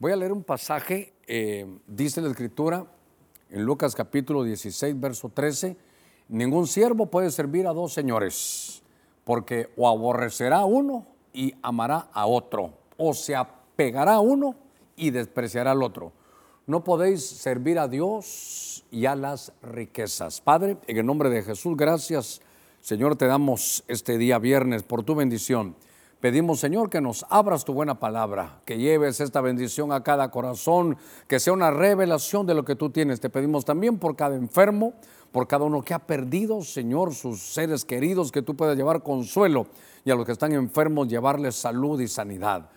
Voy a leer un pasaje, eh, dice la escritura en Lucas capítulo 16, verso 13, ningún siervo puede servir a dos señores, porque o aborrecerá a uno y amará a otro, o se apegará a uno y despreciará al otro. No podéis servir a Dios y a las riquezas. Padre, en el nombre de Jesús, gracias. Señor, te damos este día viernes por tu bendición. Pedimos, Señor, que nos abras tu buena palabra, que lleves esta bendición a cada corazón, que sea una revelación de lo que tú tienes. Te pedimos también por cada enfermo, por cada uno que ha perdido, Señor, sus seres queridos, que tú puedas llevar consuelo y a los que están enfermos llevarles salud y sanidad.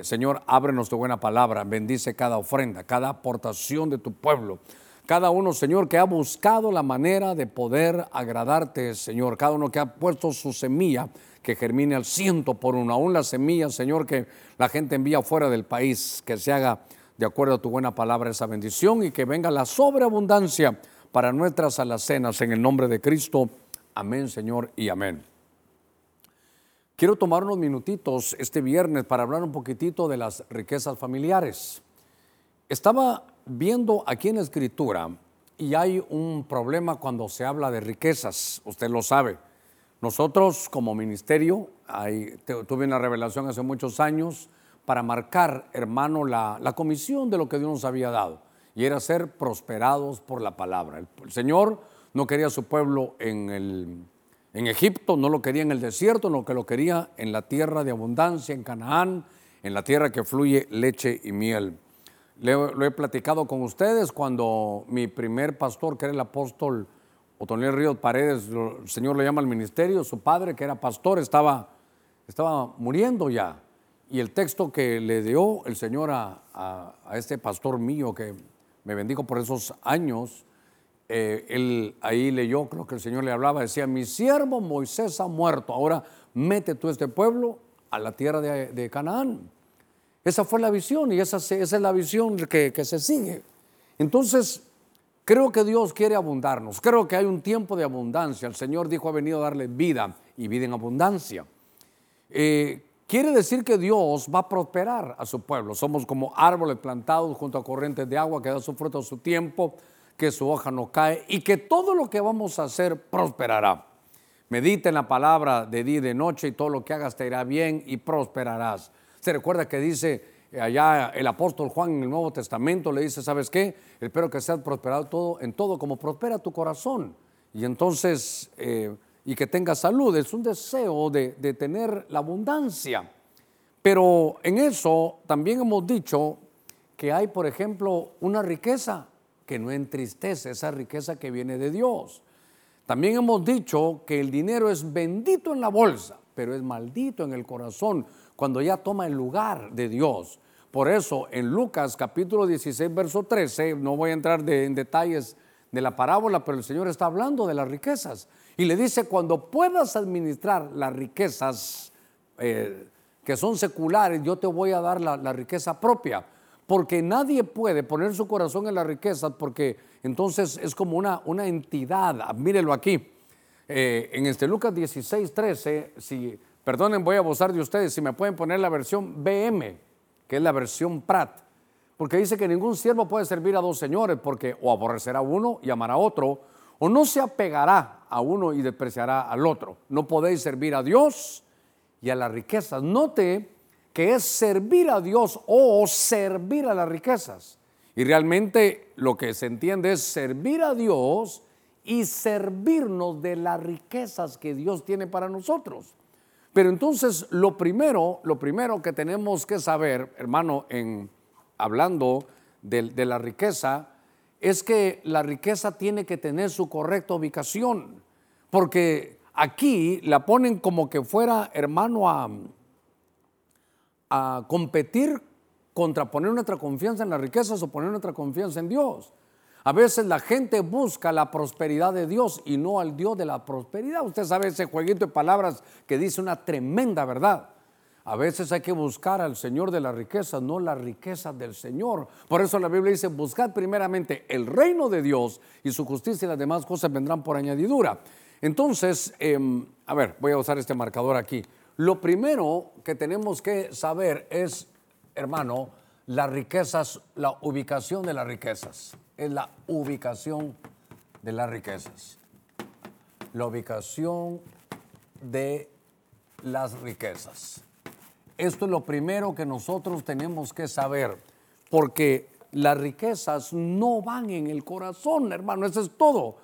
Señor, ábrenos tu buena palabra, bendice cada ofrenda, cada aportación de tu pueblo. Cada uno, Señor, que ha buscado la manera de poder agradarte, Señor. Cada uno que ha puesto su semilla que germine al ciento por uno, aún las semillas, Señor, que la gente envía fuera del país, que se haga de acuerdo a tu buena palabra esa bendición y que venga la sobreabundancia para nuestras alacenas en el nombre de Cristo. Amén, Señor, y amén. Quiero tomar unos minutitos este viernes para hablar un poquitito de las riquezas familiares. Estaba viendo aquí en la escritura y hay un problema cuando se habla de riquezas, usted lo sabe. Nosotros como ministerio, tuve una revelación hace muchos años para marcar, hermano, la, comisión de lo que Dios nos había dado, y era ser prosperados por la palabra. El, Señor no quería a su pueblo en, el, en Egipto, no lo quería en el desierto, no que lo quería en la tierra de abundancia, en Canaán, en la tierra que fluye leche y miel. lo he platicado con ustedes cuando mi primer pastor, que era el apóstol Otoniel Ríos Paredes, el Señor le llama al ministerio, su padre, que era pastor, estaba, estaba muriendo ya. Y el texto que le dio el Señor a, este pastor mío, que me bendijo por esos años, eh, él ahí leyó, creo que el Señor le hablaba, decía, mi siervo Moisés ha muerto, ahora mete tú este pueblo a la tierra de, Canaán. Esa fue la visión y esa, es la visión que se sigue. Entonces, Creo que Dios quiere abundarnos. Creo que hay un tiempo de abundancia. El Señor dijo ha venido a darle vida y vida en abundancia. Eh, quiere decir que Dios va a prosperar a su pueblo. Somos como árboles plantados junto a corrientes de agua que da su fruto a su tiempo, que su hoja no cae y que todo lo que vamos a hacer prosperará. Medita en la palabra de día y de noche y todo lo que hagas te irá bien y prosperarás. Se recuerda que dice allá el apóstol Juan en el Nuevo Testamento le dice, ¿sabes qué? Espero que seas prosperado todo, en todo como prospera tu corazón. Y entonces, eh, y que tengas salud, es un deseo de, de tener la abundancia. Pero en eso también hemos dicho que hay, por ejemplo, una riqueza que no entristece, esa riqueza que viene de Dios. También hemos dicho que el dinero es bendito en la bolsa, pero es maldito en el corazón cuando ya toma el lugar de Dios. Por eso en Lucas capítulo 16, verso 13, no voy a entrar en detalles de la parábola, pero el Señor está hablando de las riquezas. Y le dice, cuando puedas administrar las riquezas eh, que son seculares, yo te voy a dar la, riqueza propia. Porque nadie puede poner su corazón en las riquezas porque entonces es como una, entidad. Mírelo aquí. Eh, en este Lucas 16, 13, si Perdonen, voy a abusar de ustedes. Si me pueden poner la versión BM, que es la versión Prat. Porque dice que ningún siervo puede servir a dos señores, porque o aborrecerá a uno y amará a otro, o no se apegará a uno y despreciará al otro. No podéis servir a Dios y a las riquezas. Note que es servir a Dios o servir a las riquezas. Y realmente lo que se entiende es servir a Dios y servirnos de las riquezas que Dios tiene para nosotros. Pero entonces lo primero, lo primero que tenemos que saber, hermano, en hablando de, la riqueza, es que la riqueza tiene que tener su correcta ubicación, porque aquí la ponen como que fuera, hermano, a, a competir contra poner nuestra confianza en las riquezas o poner nuestra confianza en Dios. A veces la gente busca la prosperidad de Dios y no al Dios de la prosperidad. Usted sabe ese jueguito de palabras que dice una tremenda verdad. A veces hay que buscar al Señor de la riqueza, no la riqueza del Señor. Por eso la Biblia dice, buscad primeramente el reino de Dios y su justicia y las demás cosas vendrán por añadidura. Entonces, em, a ver, voy a usar este marcador aquí. Lo primero que tenemos que saber es, hermano, las riquezas, la ubicación de las riquezas. Es la ubicación de las riquezas. La ubicación de las riquezas. Esto es lo primero que nosotros tenemos que saber, porque las riquezas no van en el corazón, hermano, eso es todo.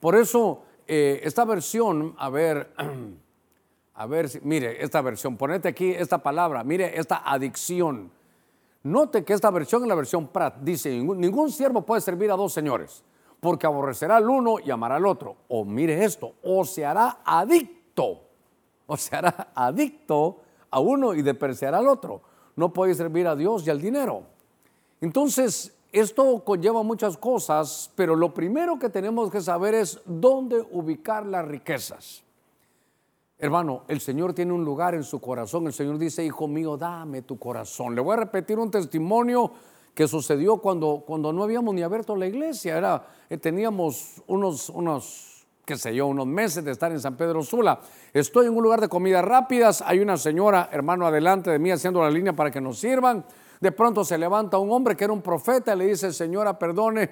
Por eso eh, esta versión, a ver, a ver, mire, esta versión, ponete aquí esta palabra, mire esta adicción. Note que esta versión es la versión Prat, dice, ningún, ningún siervo puede servir a dos señores, porque aborrecerá al uno y amará al otro. O mire esto, o se hará adicto, o se hará adicto a uno y depreciará al otro. No puede servir a Dios y al dinero. Entonces, esto conlleva muchas cosas, pero lo primero que tenemos que saber es dónde ubicar las riquezas. Hermano, el Señor tiene un lugar en su corazón. El Señor dice, hijo mío, dame tu corazón. Le voy a repetir un testimonio que sucedió cuando, cuando no habíamos ni abierto la iglesia. Era, eh, teníamos unos, unos, qué sé yo, unos meses de estar en San Pedro Sula. Estoy en un lugar de comidas rápidas. Hay una señora, hermano, adelante de mí haciendo la línea para que nos sirvan. De pronto se levanta un hombre que era un profeta y le dice, señora, perdone,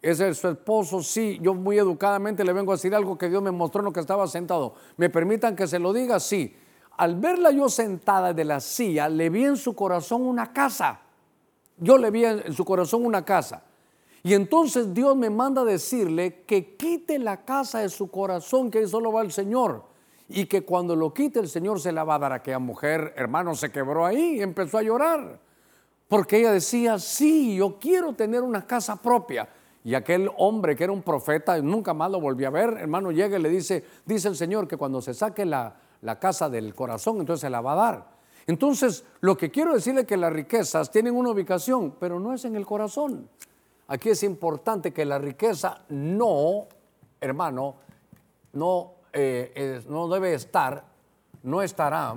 ¿Es su esposo? Sí, yo muy educadamente le vengo a decir algo que Dios me mostró en lo que estaba sentado. ¿Me permitan que se lo diga? Sí. Al verla yo sentada de la silla, le vi en su corazón una casa. Yo le vi en su corazón una casa. Y entonces Dios me manda a decirle que quite la casa de su corazón, que ahí solo va el Señor. Y que cuando lo quite el Señor se la va a dar a aquella mujer, hermano, se quebró ahí y empezó a llorar. Porque ella decía, sí, yo quiero tener una casa propia. Y aquel hombre que era un profeta, nunca más lo volví a ver, hermano, llega y le dice, dice el Señor que cuando se saque la, la casa del corazón, entonces se la va a dar. Entonces, lo que quiero decirle es que las riquezas tienen una ubicación, pero no es en el corazón. Aquí es importante que la riqueza no, hermano, no, eh, no debe estar, no estará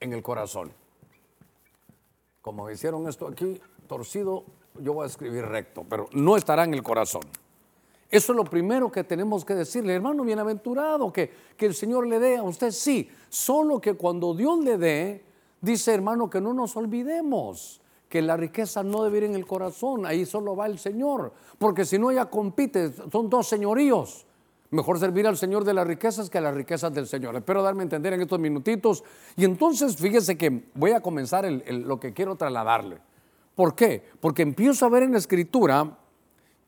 en el corazón. Como hicieron esto aquí, torcido, yo voy a escribir recto, pero no estará en el corazón. Eso es lo primero que tenemos que decirle, hermano bienaventurado, que, que el Señor le dé a usted, sí, solo que cuando Dios le dé, dice hermano que no nos olvidemos que la riqueza no debe ir en el corazón, ahí solo va el Señor, porque si no ella compite, son dos señoríos. Mejor servir al Señor de las riquezas que a las riquezas del Señor. Espero darme a entender en estos minutitos. Y entonces fíjese que voy a comenzar lo que quiero trasladarle. ¿Por qué? Porque empiezo a ver en la escritura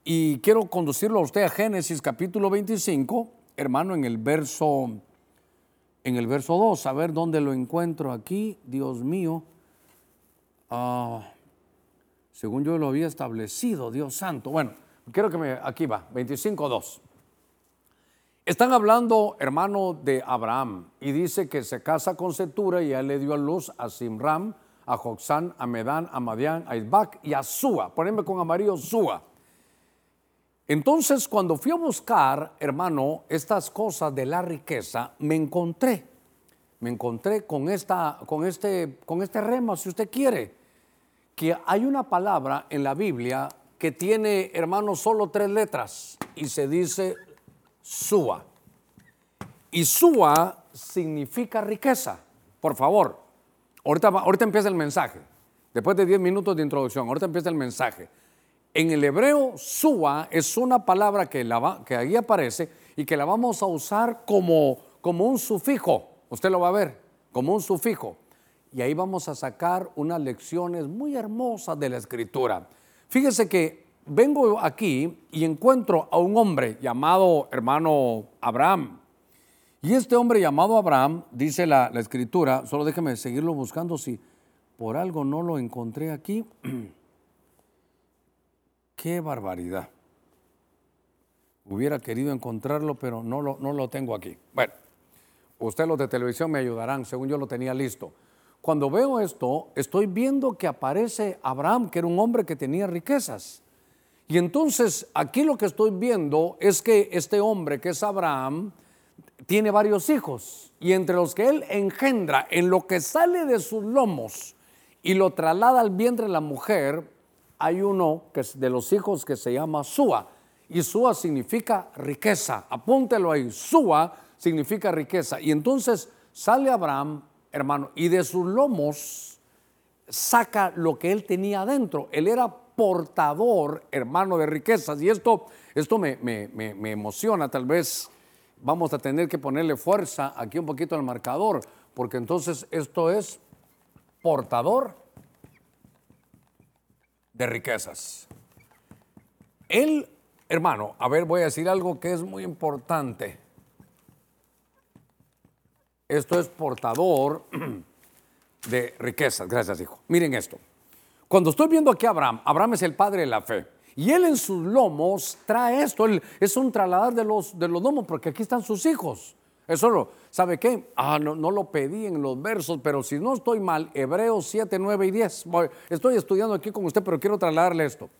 y quiero conducirlo a usted a Génesis capítulo 25, hermano, en el verso en el verso 2, a ver dónde lo encuentro aquí, Dios mío. Ah, según yo lo había establecido, Dios santo. Bueno, quiero que me aquí va, 25 2. Están hablando, hermano, de Abraham y dice que se casa con Setura y él le dio a luz a Simram, a Joxán, a Medán, a Madián, a Isbac y a Súa. Poneme con amarillo Súa. Entonces, cuando fui a buscar, hermano, estas cosas de la riqueza, me encontré, me encontré con, esta, con, este, con este rema, si usted quiere, que hay una palabra en la Biblia que tiene, hermano, solo tres letras y se dice Súa. Y Súa significa riqueza. Por favor, Ahorita, empieza el mensaje. Después de 10 minutos de introducción, ahorita empieza el mensaje. En el hebreo, sua es una palabra que, que ahí aparece y que la vamos a usar como, como un sufijo. Usted lo va a ver, como un sufijo. Y ahí vamos a sacar unas lecciones muy hermosas de la escritura. Fíjese que vengo aquí y encuentro a un hombre llamado hermano Abraham. Y este hombre llamado Abraham, dice la, escritura, solo déjeme seguirlo buscando si por algo no lo encontré aquí. Qué barbaridad. Hubiera querido encontrarlo, pero no lo, no lo tengo aquí. Bueno, ustedes los de televisión me ayudarán, según yo lo tenía listo. Cuando veo esto, estoy viendo que aparece Abraham, que era un hombre que tenía riquezas. Y entonces aquí lo que estoy viendo es que este hombre, que es Abraham, tiene varios hijos y entre los que él engendra, en lo que sale de sus lomos y lo traslada al vientre de la mujer, hay uno que es de los hijos que se llama Sua. Y Sua significa riqueza. Apúntelo ahí. Sua significa riqueza. Y entonces sale Abraham, hermano, y de sus lomos saca lo que él tenía adentro. Él era portador, hermano, de riquezas. Y esto, esto me, me emociona, tal vez vamos a tener que ponerle fuerza aquí un poquito al marcador, porque entonces esto es portador de riquezas. Él, hermano, a ver, voy a decir algo que es muy importante. Esto es portador de riquezas. Gracias, hijo. Miren esto. Cuando estoy viendo aquí a Abraham, Abraham es el padre de la fe. Y él en sus lomos trae esto. Él es un trasladar de los, de los lomos porque aquí están sus hijos. Eso lo, ¿sabe qué? Ah, no, no, lo pedí en los versos, pero si no estoy mal, Hebreos 7, 9 y 10. Estoy estudiando aquí con usted, pero quiero trasladarle esto.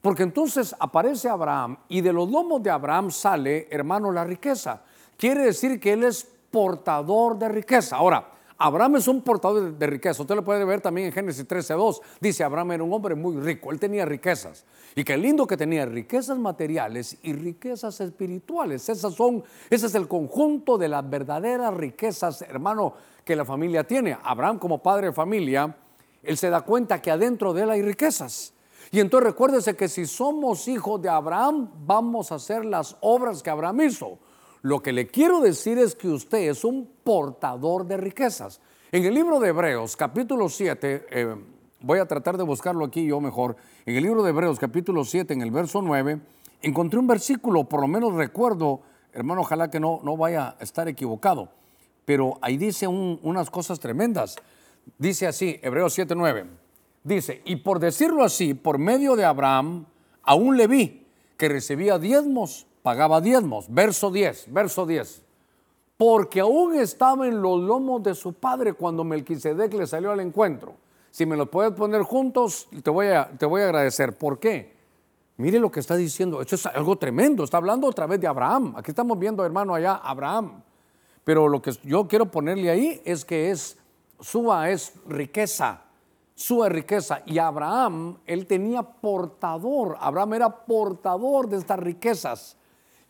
Porque entonces aparece Abraham y de los lomos de Abraham sale, hermano, la riqueza. Quiere decir que él es portador de riqueza. Ahora, Abraham es un portador de, riqueza. Usted lo puede ver también en Génesis 13.2. Dice, Abraham era un hombre muy rico, él tenía riquezas. Y qué lindo que tenía riquezas materiales y riquezas espirituales. Esas son, ese es el conjunto de las verdaderas riquezas, hermano, que la familia tiene. Abraham como padre de familia, él se da cuenta que adentro de él hay riquezas. Y entonces recuérdese que si somos hijos de Abraham, vamos a hacer las obras que Abraham hizo. Lo que le quiero decir es que usted es un portador de riquezas. En el libro de Hebreos, capítulo 7, eh, voy a tratar de buscarlo aquí yo mejor. En el libro de Hebreos, capítulo 7, en el verso 9, encontré un versículo, por lo menos recuerdo, hermano, ojalá que no, no vaya a estar equivocado, pero ahí dice unas cosas tremendas. Dice así, Hebreos 7, 9, dice, y por decirlo así, por medio de Abraham, aún le vi que recibía diezmos pagaba diezmos. Verso 10, verso 10. Porque aún estaba en los lomos de su padre cuando Melquisedec le salió al encuentro. Si me lo puedes poner juntos, te voy a, te voy a agradecer. ¿Por qué? Mire lo que está diciendo. Esto es algo tremendo. Está hablando otra vez de Abraham. Aquí estamos viendo, hermano, allá, Abraham. Pero lo que yo quiero ponerle ahí es que es, suba es riqueza su riqueza. Y Abraham, él tenía portador, Abraham era portador de estas riquezas.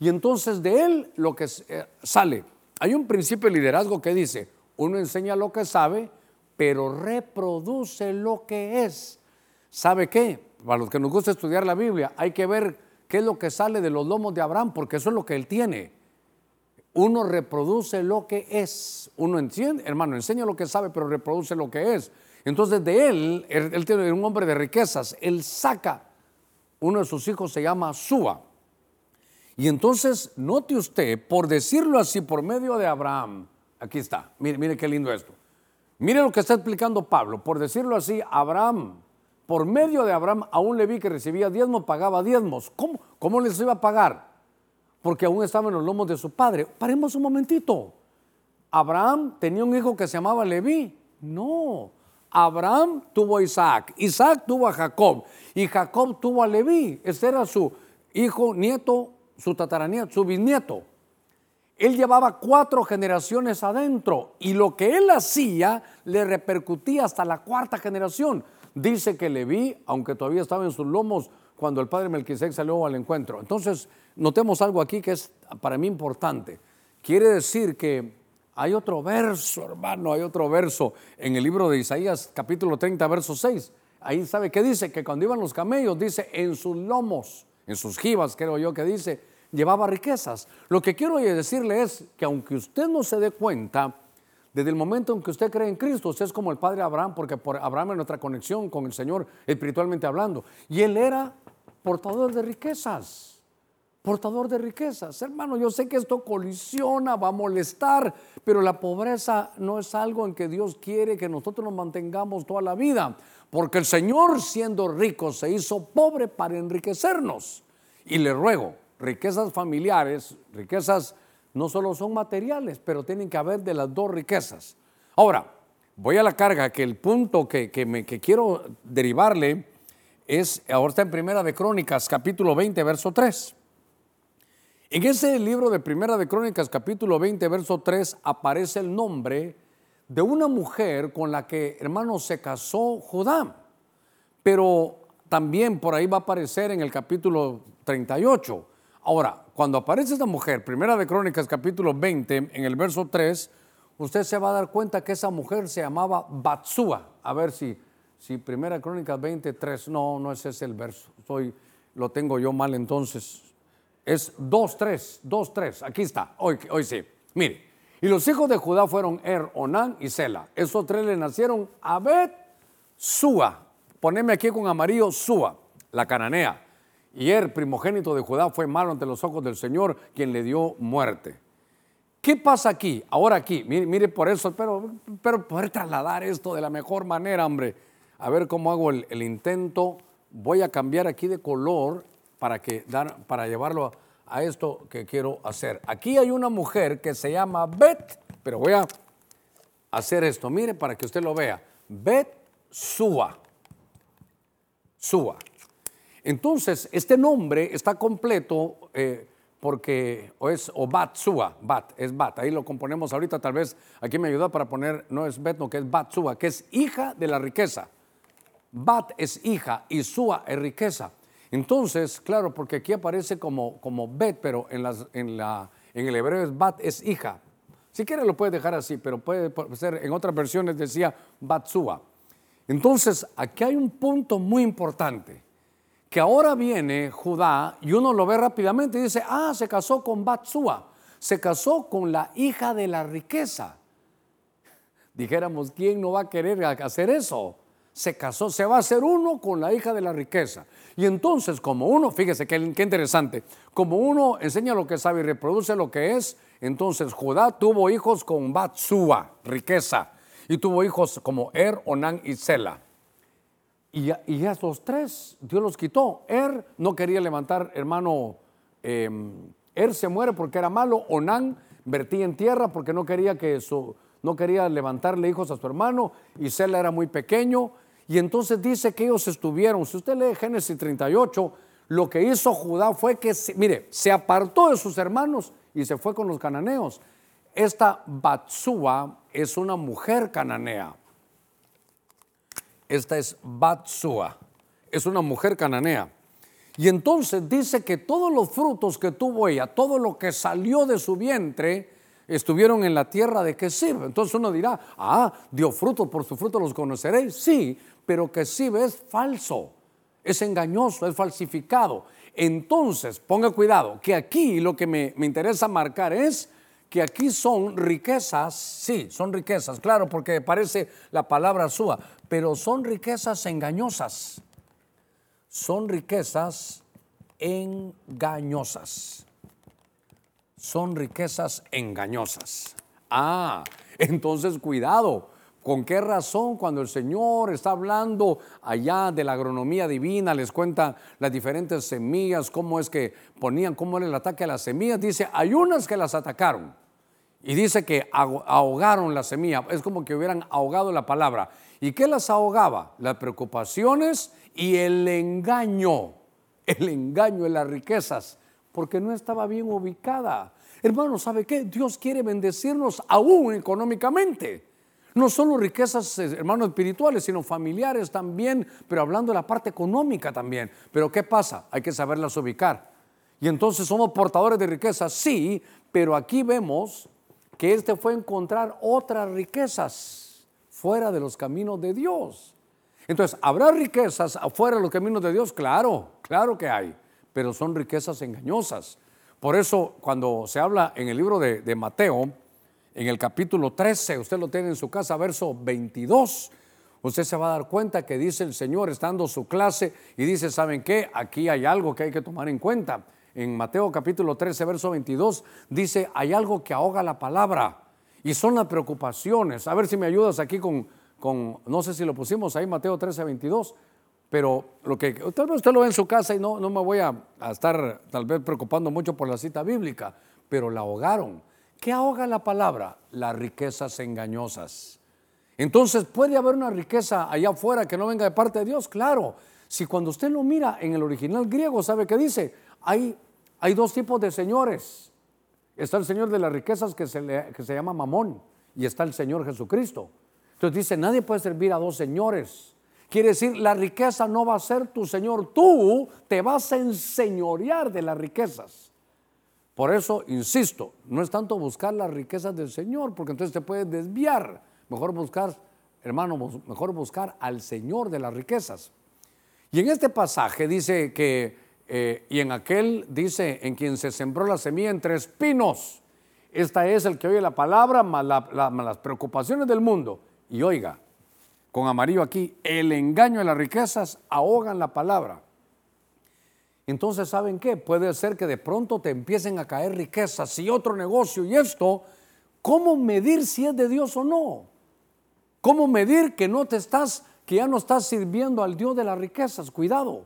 Y entonces de él lo que eh, sale, hay un principio de liderazgo que dice, uno enseña lo que sabe, pero reproduce lo que es. ¿Sabe qué? Para los que nos gusta estudiar la Biblia, hay que ver qué es lo que sale de los lomos de Abraham, porque eso es lo que él tiene. Uno reproduce lo que es. Uno entiende, hermano, enseña lo que sabe, pero reproduce lo que es. Entonces de él, él, tiene un hombre de riquezas, él saca, uno de sus hijos se llama Súa. Y entonces, note usted, por decirlo así, por medio de Abraham, aquí está, mire, mire qué lindo esto. Mire lo que está explicando Pablo, por decirlo así, Abraham, por medio de Abraham, aún le vi que recibía diezmos, pagaba diezmos. ¿Cómo, cómo les iba a pagar? Porque aún estaba en los lomos de su padre. Paremos un momentito. Abraham tenía un hijo que se llamaba Leví. No. Abraham tuvo a Isaac, Isaac tuvo a Jacob y Jacob tuvo a Leví. Ese era su hijo, nieto su tataranieto, su bisnieto. Él llevaba cuatro generaciones adentro y lo que él hacía le repercutía hasta la cuarta generación. Dice que Leví, aunque todavía estaba en sus lomos cuando el padre Melquisec salió al encuentro. Entonces, notemos algo aquí que es para mí importante. Quiere decir que hay otro verso, hermano, hay otro verso en el libro de Isaías, capítulo 30, verso 6. Ahí sabe qué dice, que cuando iban los camellos, dice, en sus lomos, en sus jivas, creo yo que dice, llevaba riquezas. Lo que quiero decirle es que aunque usted no se dé cuenta, desde el momento en que usted cree en Cristo, usted es como el padre Abraham, porque por Abraham es nuestra conexión con el Señor espiritualmente hablando. Y él era portador de riquezas. Portador de riquezas. Hermano, yo sé que esto colisiona, va a molestar, pero la pobreza no es algo en que Dios quiere que nosotros nos mantengamos toda la vida. Porque el Señor, siendo rico, se hizo pobre para enriquecernos. Y le ruego riquezas familiares, riquezas no solo son materiales, pero tienen que haber de las dos riquezas. Ahora, voy a la carga, que el punto que, me, quiero derivarle es, ahora está en Primera de Crónicas, capítulo 20, verso 3. En ese libro de Primera de Crónicas, capítulo 20, verso 3, aparece el nombre de una mujer con la que, hermano, se casó Judá. Pero también por ahí va a aparecer en el capítulo 38 Ahora, cuando aparece esta mujer, Primera de Crónicas capítulo 20, en el verso 3, usted se va a dar cuenta que esa mujer se llamaba Batsúa. A ver si, Si Primera Crónicas 23, no, no es ese el verso. Soy, lo tengo yo mal entonces. Es 2.3, 2.3. Aquí está. Hoy, hoy sí. Mire. Y los hijos de Judá fueron Er, Onán y Sela. Esos tres le nacieron a Bet, Sua. Poneme aquí con amarillo Sua, la cananea. Y Er, primogénito de Judá, fue malo ante los ojos del Señor, quien le dio muerte. ¿Qué pasa aquí? Ahora aquí, mire, por eso, pero, pero poder trasladar esto de la mejor manera, hombre. A ver cómo hago el, intento. Voy a cambiar aquí de color para, que, dar, para llevarlo a, esto que quiero hacer. Aquí hay una mujer que se llama Bet, pero voy a hacer esto. Mire para que usted lo vea. Bet Sua. Sua. Entonces, este nombre está completo. Eh, porque o es o bat sua, bat, es bat, ahí lo componemos ahorita, tal vez aquí me ayuda para poner, no es bet, no, que es bat sua, que es hija de la riqueza. Bat es hija y sua es riqueza. Entonces, claro, porque aquí aparece como, como bet, pero en, la, en el hebreo es bat, es hija. Si quiere lo puede dejar así, pero puede ser, en otras versiones decía bat sua. Entonces, aquí hay un punto muy importante que ahora viene Judá y uno lo ve rápidamente y dice, ah, se casó con Batsua, se casó con la hija de la riqueza. Dijéramos, ¿quién no va a querer hacer eso? Se casó, se va a hacer uno con la hija de la riqueza. Y entonces, como uno, fíjese qué, interesante, como uno enseña lo que sabe y reproduce lo que es, entonces Judá tuvo hijos con Batsua, riqueza, y tuvo hijos como Er, Onán y Sela. Y, y esos tres, Dios los quitó. Er no quería levantar, hermano, em, Er se muere porque era malo. Onán vertía en tierra porque no quería que su, no quería levantarle hijos a su hermano. Y Sela era muy pequeño. Y entonces dice que ellos estuvieron, si usted lee Génesis 38, lo que hizo Judá fue que, mire, se apartó de sus hermanos y se fue con los cananeos. Esta Batsúa es una mujer cananea. Esta es Batsua, es una mujer cananea. Y entonces dice que todos los frutos que tuvo ella, todo lo que salió de su vientre, estuvieron en la tierra de Kesib. Entonces uno dirá, ah, dio frutos, por su fruto los conoceréis. Sí, pero Kesib es falso, es engañoso, es falsificado. Entonces, ponga cuidado, que aquí lo que me, me interesa marcar es que aquí son riquezas, sí, son riquezas, claro, porque parece la palabra suya, pero son riquezas engañosas. Son riquezas engañosas. Son riquezas engañosas. Ah, entonces cuidado. ¿Con qué razón cuando el Señor está hablando allá de la agronomía divina, les cuenta las diferentes semillas, cómo es que ponían, cómo era el ataque a las semillas? Dice, hay unas que las atacaron, y dice que ahogaron la semilla, es como que hubieran ahogado la palabra. ¿Y qué las ahogaba? Las preocupaciones y el engaño, el engaño en las riquezas, porque no estaba bien ubicada. Hermano, ¿sabe qué? Dios quiere bendecirnos aún económicamente. No solo riquezas, eh, hermanos, espirituales, sino familiares también, pero hablando de la parte económica también. Pero ¿qué pasa? Hay que saberlas ubicar. Y entonces somos portadores de riquezas, sí, pero aquí vemos que este fue encontrar otras riquezas fuera de los caminos de Dios. Entonces, ¿habrá riquezas afuera de los caminos de Dios? Claro, claro que hay, pero son riquezas engañosas. Por eso, cuando se habla en el libro de, de Mateo, en el capítulo 13, usted lo tiene en su casa, verso 22, usted se va a dar cuenta que dice el Señor, estando su clase, y dice, ¿saben qué? Aquí hay algo que hay que tomar en cuenta en Mateo capítulo 13, verso 22, dice, hay algo que ahoga la palabra y son las preocupaciones. A ver si me ayudas aquí con, con no sé si lo pusimos ahí, Mateo 13, 22, pero lo que tal vez usted lo ve en su casa y no, no me voy a, a estar tal vez preocupando mucho por la cita bíblica, pero la ahogaron. ¿Qué ahoga la palabra? Las riquezas engañosas. Entonces, ¿puede haber una riqueza allá afuera que no venga de parte de Dios? Claro. Si cuando usted lo mira en el original griego, ¿sabe qué dice? Hay, hay dos tipos de señores. Está el Señor de las riquezas que se, que se llama Mamón y está el Señor Jesucristo. Entonces dice, nadie puede servir a dos señores. Quiere decir, la riqueza no va a ser tu Señor, tú te vas a enseñorear de las riquezas. Por eso, insisto, no es tanto buscar las riquezas del Señor, porque entonces te puedes desviar. Mejor buscar hermano, mejor buscar al Señor de las riquezas. Y en este pasaje dice que, eh, y en aquel dice, en quien se sembró la semilla entre espinos. Esta es el que oye la palabra, más, las preocupaciones del mundo. Y oiga, con amarillo aquí, el engaño de las riquezas ahogan la palabra. Entonces, ¿saben qué? Puede ser que de pronto te empiecen a caer riquezas y otro negocio y esto, ¿cómo medir si es de Dios o no? ¿Cómo medir que no te estás, que ya no estás sirviendo al Dios de las riquezas? Cuidado.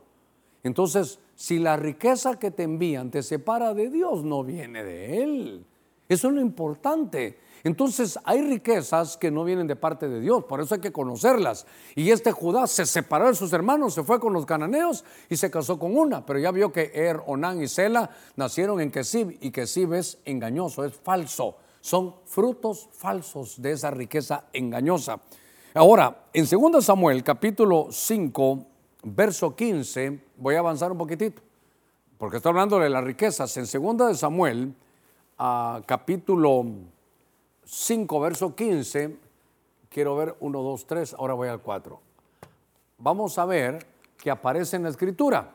Entonces, si la riqueza que te envían te separa de Dios, no viene de Él. Eso es lo importante. Entonces hay riquezas que no vienen de parte de Dios, por eso hay que conocerlas. Y este Judá se separó de sus hermanos, se fue con los cananeos y se casó con una, pero ya vio que Er, Onán y Sela nacieron en Kesib y Kesib es engañoso, es falso. Son frutos falsos de esa riqueza engañosa. Ahora, en 2 Samuel capítulo 5, verso 15, voy a avanzar un poquitito, porque estoy hablando de las riquezas. En 2 Samuel, capítulo 5, verso 15, quiero ver 1, 2, 3, ahora voy al 4. Vamos a ver que aparece en la escritura.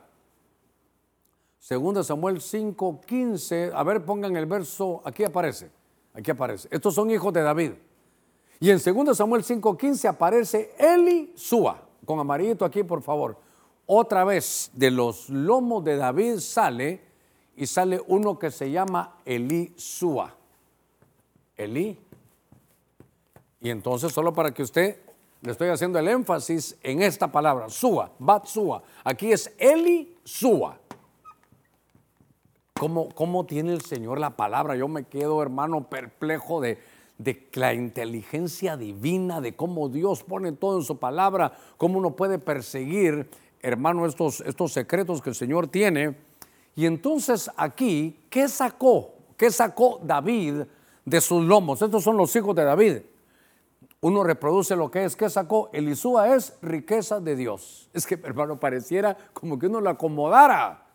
Segunda Samuel 5, 15, a ver, pongan el verso, aquí aparece, aquí aparece. Estos son hijos de David. Y en 2 Samuel 5, 15 aparece Eli Sua, con amarillito aquí, por favor. Otra vez, de los lomos de David sale y sale uno que se llama Eli Sua. Elí. Y entonces, solo para que usted le estoy haciendo el énfasis en esta palabra, Sua, Bat Sua. Aquí es Eli Sua. ¿Cómo, ¿Cómo, tiene el Señor la palabra? Yo me quedo, hermano, perplejo de, de la inteligencia divina, de cómo Dios pone todo en su palabra, cómo uno puede perseguir, hermano, estos, estos secretos que el Señor tiene. Y entonces aquí, ¿qué sacó? ¿Qué sacó David de sus lomos. Estos son los hijos de David. Uno reproduce lo que es. ¿Qué sacó? Elisúa es riqueza de Dios. Es que, hermano, pareciera como que uno lo acomodara.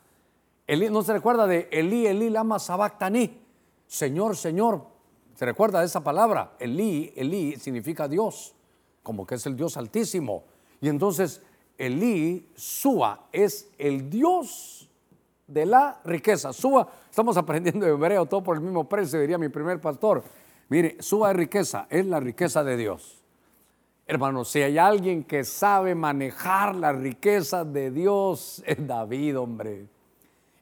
no se recuerda de Elí, Elí, lama sabactaní. Señor, Señor. ¿Se recuerda de esa palabra? Elí, Elí significa Dios, como que es el Dios altísimo. Y entonces Elí, Sua, es el Dios de la riqueza. Sua Estamos aprendiendo hebreo todo por el mismo precio, diría mi primer pastor. Mire, suba de riqueza, es la riqueza de Dios. Hermano, si hay alguien que sabe manejar la riqueza de Dios, es David, hombre.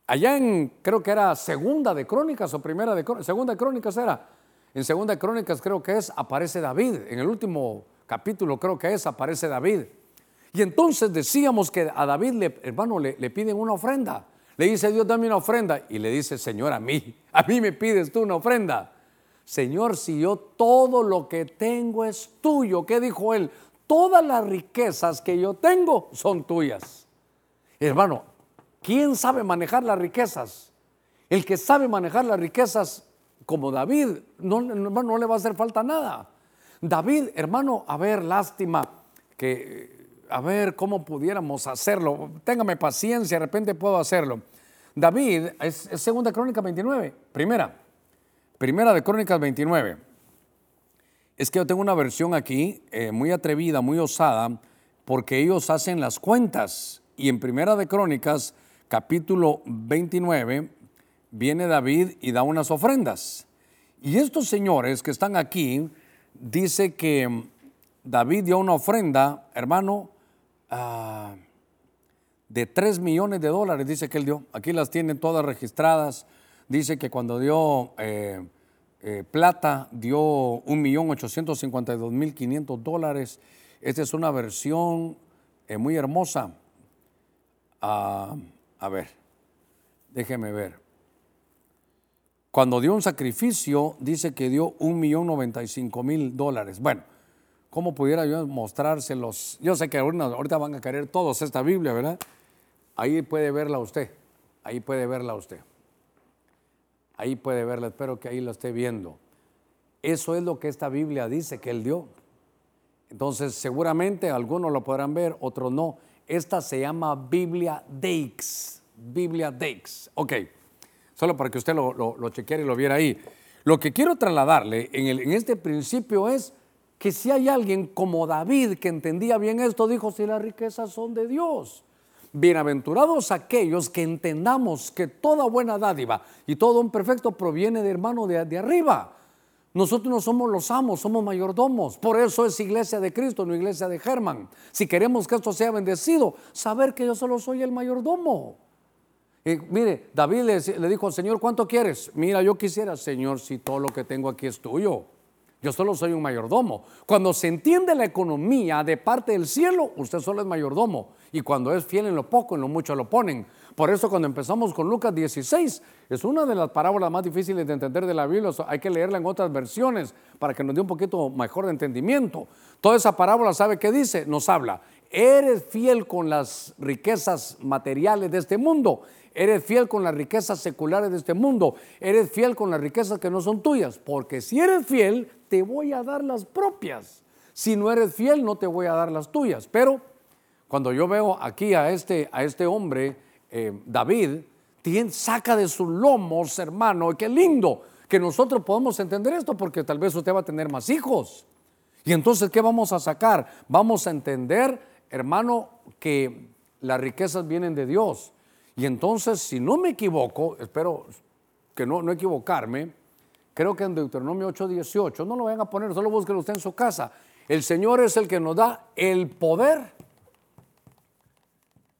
Allá en, creo que era segunda de crónicas o primera de crónicas, segunda de crónicas era. En segunda crónicas creo que es, aparece David. En el último capítulo creo que es, aparece David. Y entonces decíamos que a David, le, hermano, le, le piden una ofrenda. Le dice Dios, dame una ofrenda. Y le dice, Señor, a mí, a mí me pides tú una ofrenda. Señor, si yo todo lo que tengo es tuyo, ¿qué dijo él? Todas las riquezas que yo tengo son tuyas. Hermano, ¿quién sabe manejar las riquezas? El que sabe manejar las riquezas como David, no, no le va a hacer falta nada. David, hermano, a ver, lástima que a ver cómo pudiéramos hacerlo. Téngame paciencia, de repente puedo hacerlo. David, es, segunda crónica 29, primera, primera de crónicas 29. Es que yo tengo una versión aquí eh, muy atrevida, muy osada, porque ellos hacen las cuentas. Y en primera de crónicas, capítulo 29, viene David y da unas ofrendas. Y estos señores que están aquí, dice que David dio una ofrenda, hermano, Ah, de 3 millones de dólares, dice que él dio. Aquí las tienen todas registradas. Dice que cuando dio eh, eh, plata, dio 1.852.500 dólares. Esta es una versión eh, muy hermosa. Ah, a ver, déjeme ver. Cuando dio un sacrificio, dice que dio 1.095.000 dólares. Bueno, ¿Cómo pudiera yo mostrárselos? Yo sé que ahorita van a querer todos esta Biblia, ¿verdad? Ahí puede verla usted, ahí puede verla usted. Ahí puede verla, espero que ahí la esté viendo. Eso es lo que esta Biblia dice que Él dio. Entonces, seguramente algunos lo podrán ver, otros no. Esta se llama Biblia Deix. Biblia Deix. Ok, solo para que usted lo, lo, chequeara y lo viera ahí. Lo que quiero trasladarle en, este principio es que si hay alguien como David que entendía bien esto, dijo, si las riquezas son de Dios. Bienaventurados aquellos que entendamos que toda buena dádiva y todo un perfecto proviene de hermano de, de arriba. Nosotros no somos los amos, somos mayordomos. Por eso es iglesia de Cristo, no iglesia de Germán. Si queremos que esto sea bendecido, saber que yo solo soy el mayordomo. Mire, David le, le dijo Señor, ¿cuánto quieres? Mira, yo quisiera, Señor, si todo lo que tengo aquí es tuyo. Yo solo soy un mayordomo. Cuando se entiende la economía de parte del cielo, usted solo es mayordomo. Y cuando es fiel en lo poco, en lo mucho lo ponen. Por eso cuando empezamos con Lucas 16, es una de las parábolas más difíciles de entender de la Biblia. Hay que leerla en otras versiones para que nos dé un poquito mejor de entendimiento. Toda esa parábola, ¿sabe qué dice? Nos habla, eres fiel con las riquezas materiales de este mundo Eres fiel con las riquezas seculares de este mundo. Eres fiel con las riquezas que no son tuyas. Porque si eres fiel, te voy a dar las propias. Si no eres fiel, no te voy a dar las tuyas. Pero cuando yo veo aquí a este, a este hombre, eh, David, saca de sus lomos, hermano, y qué lindo que nosotros podamos entender esto, porque tal vez usted va a tener más hijos. Y entonces, ¿qué vamos a sacar? Vamos a entender, hermano, que las riquezas vienen de Dios. Y entonces, si no me equivoco, espero que no, no equivocarme, creo que en Deuteronomio 8:18, no lo vayan a poner, solo búsquenlo usted en su casa. El Señor es el que nos da el poder.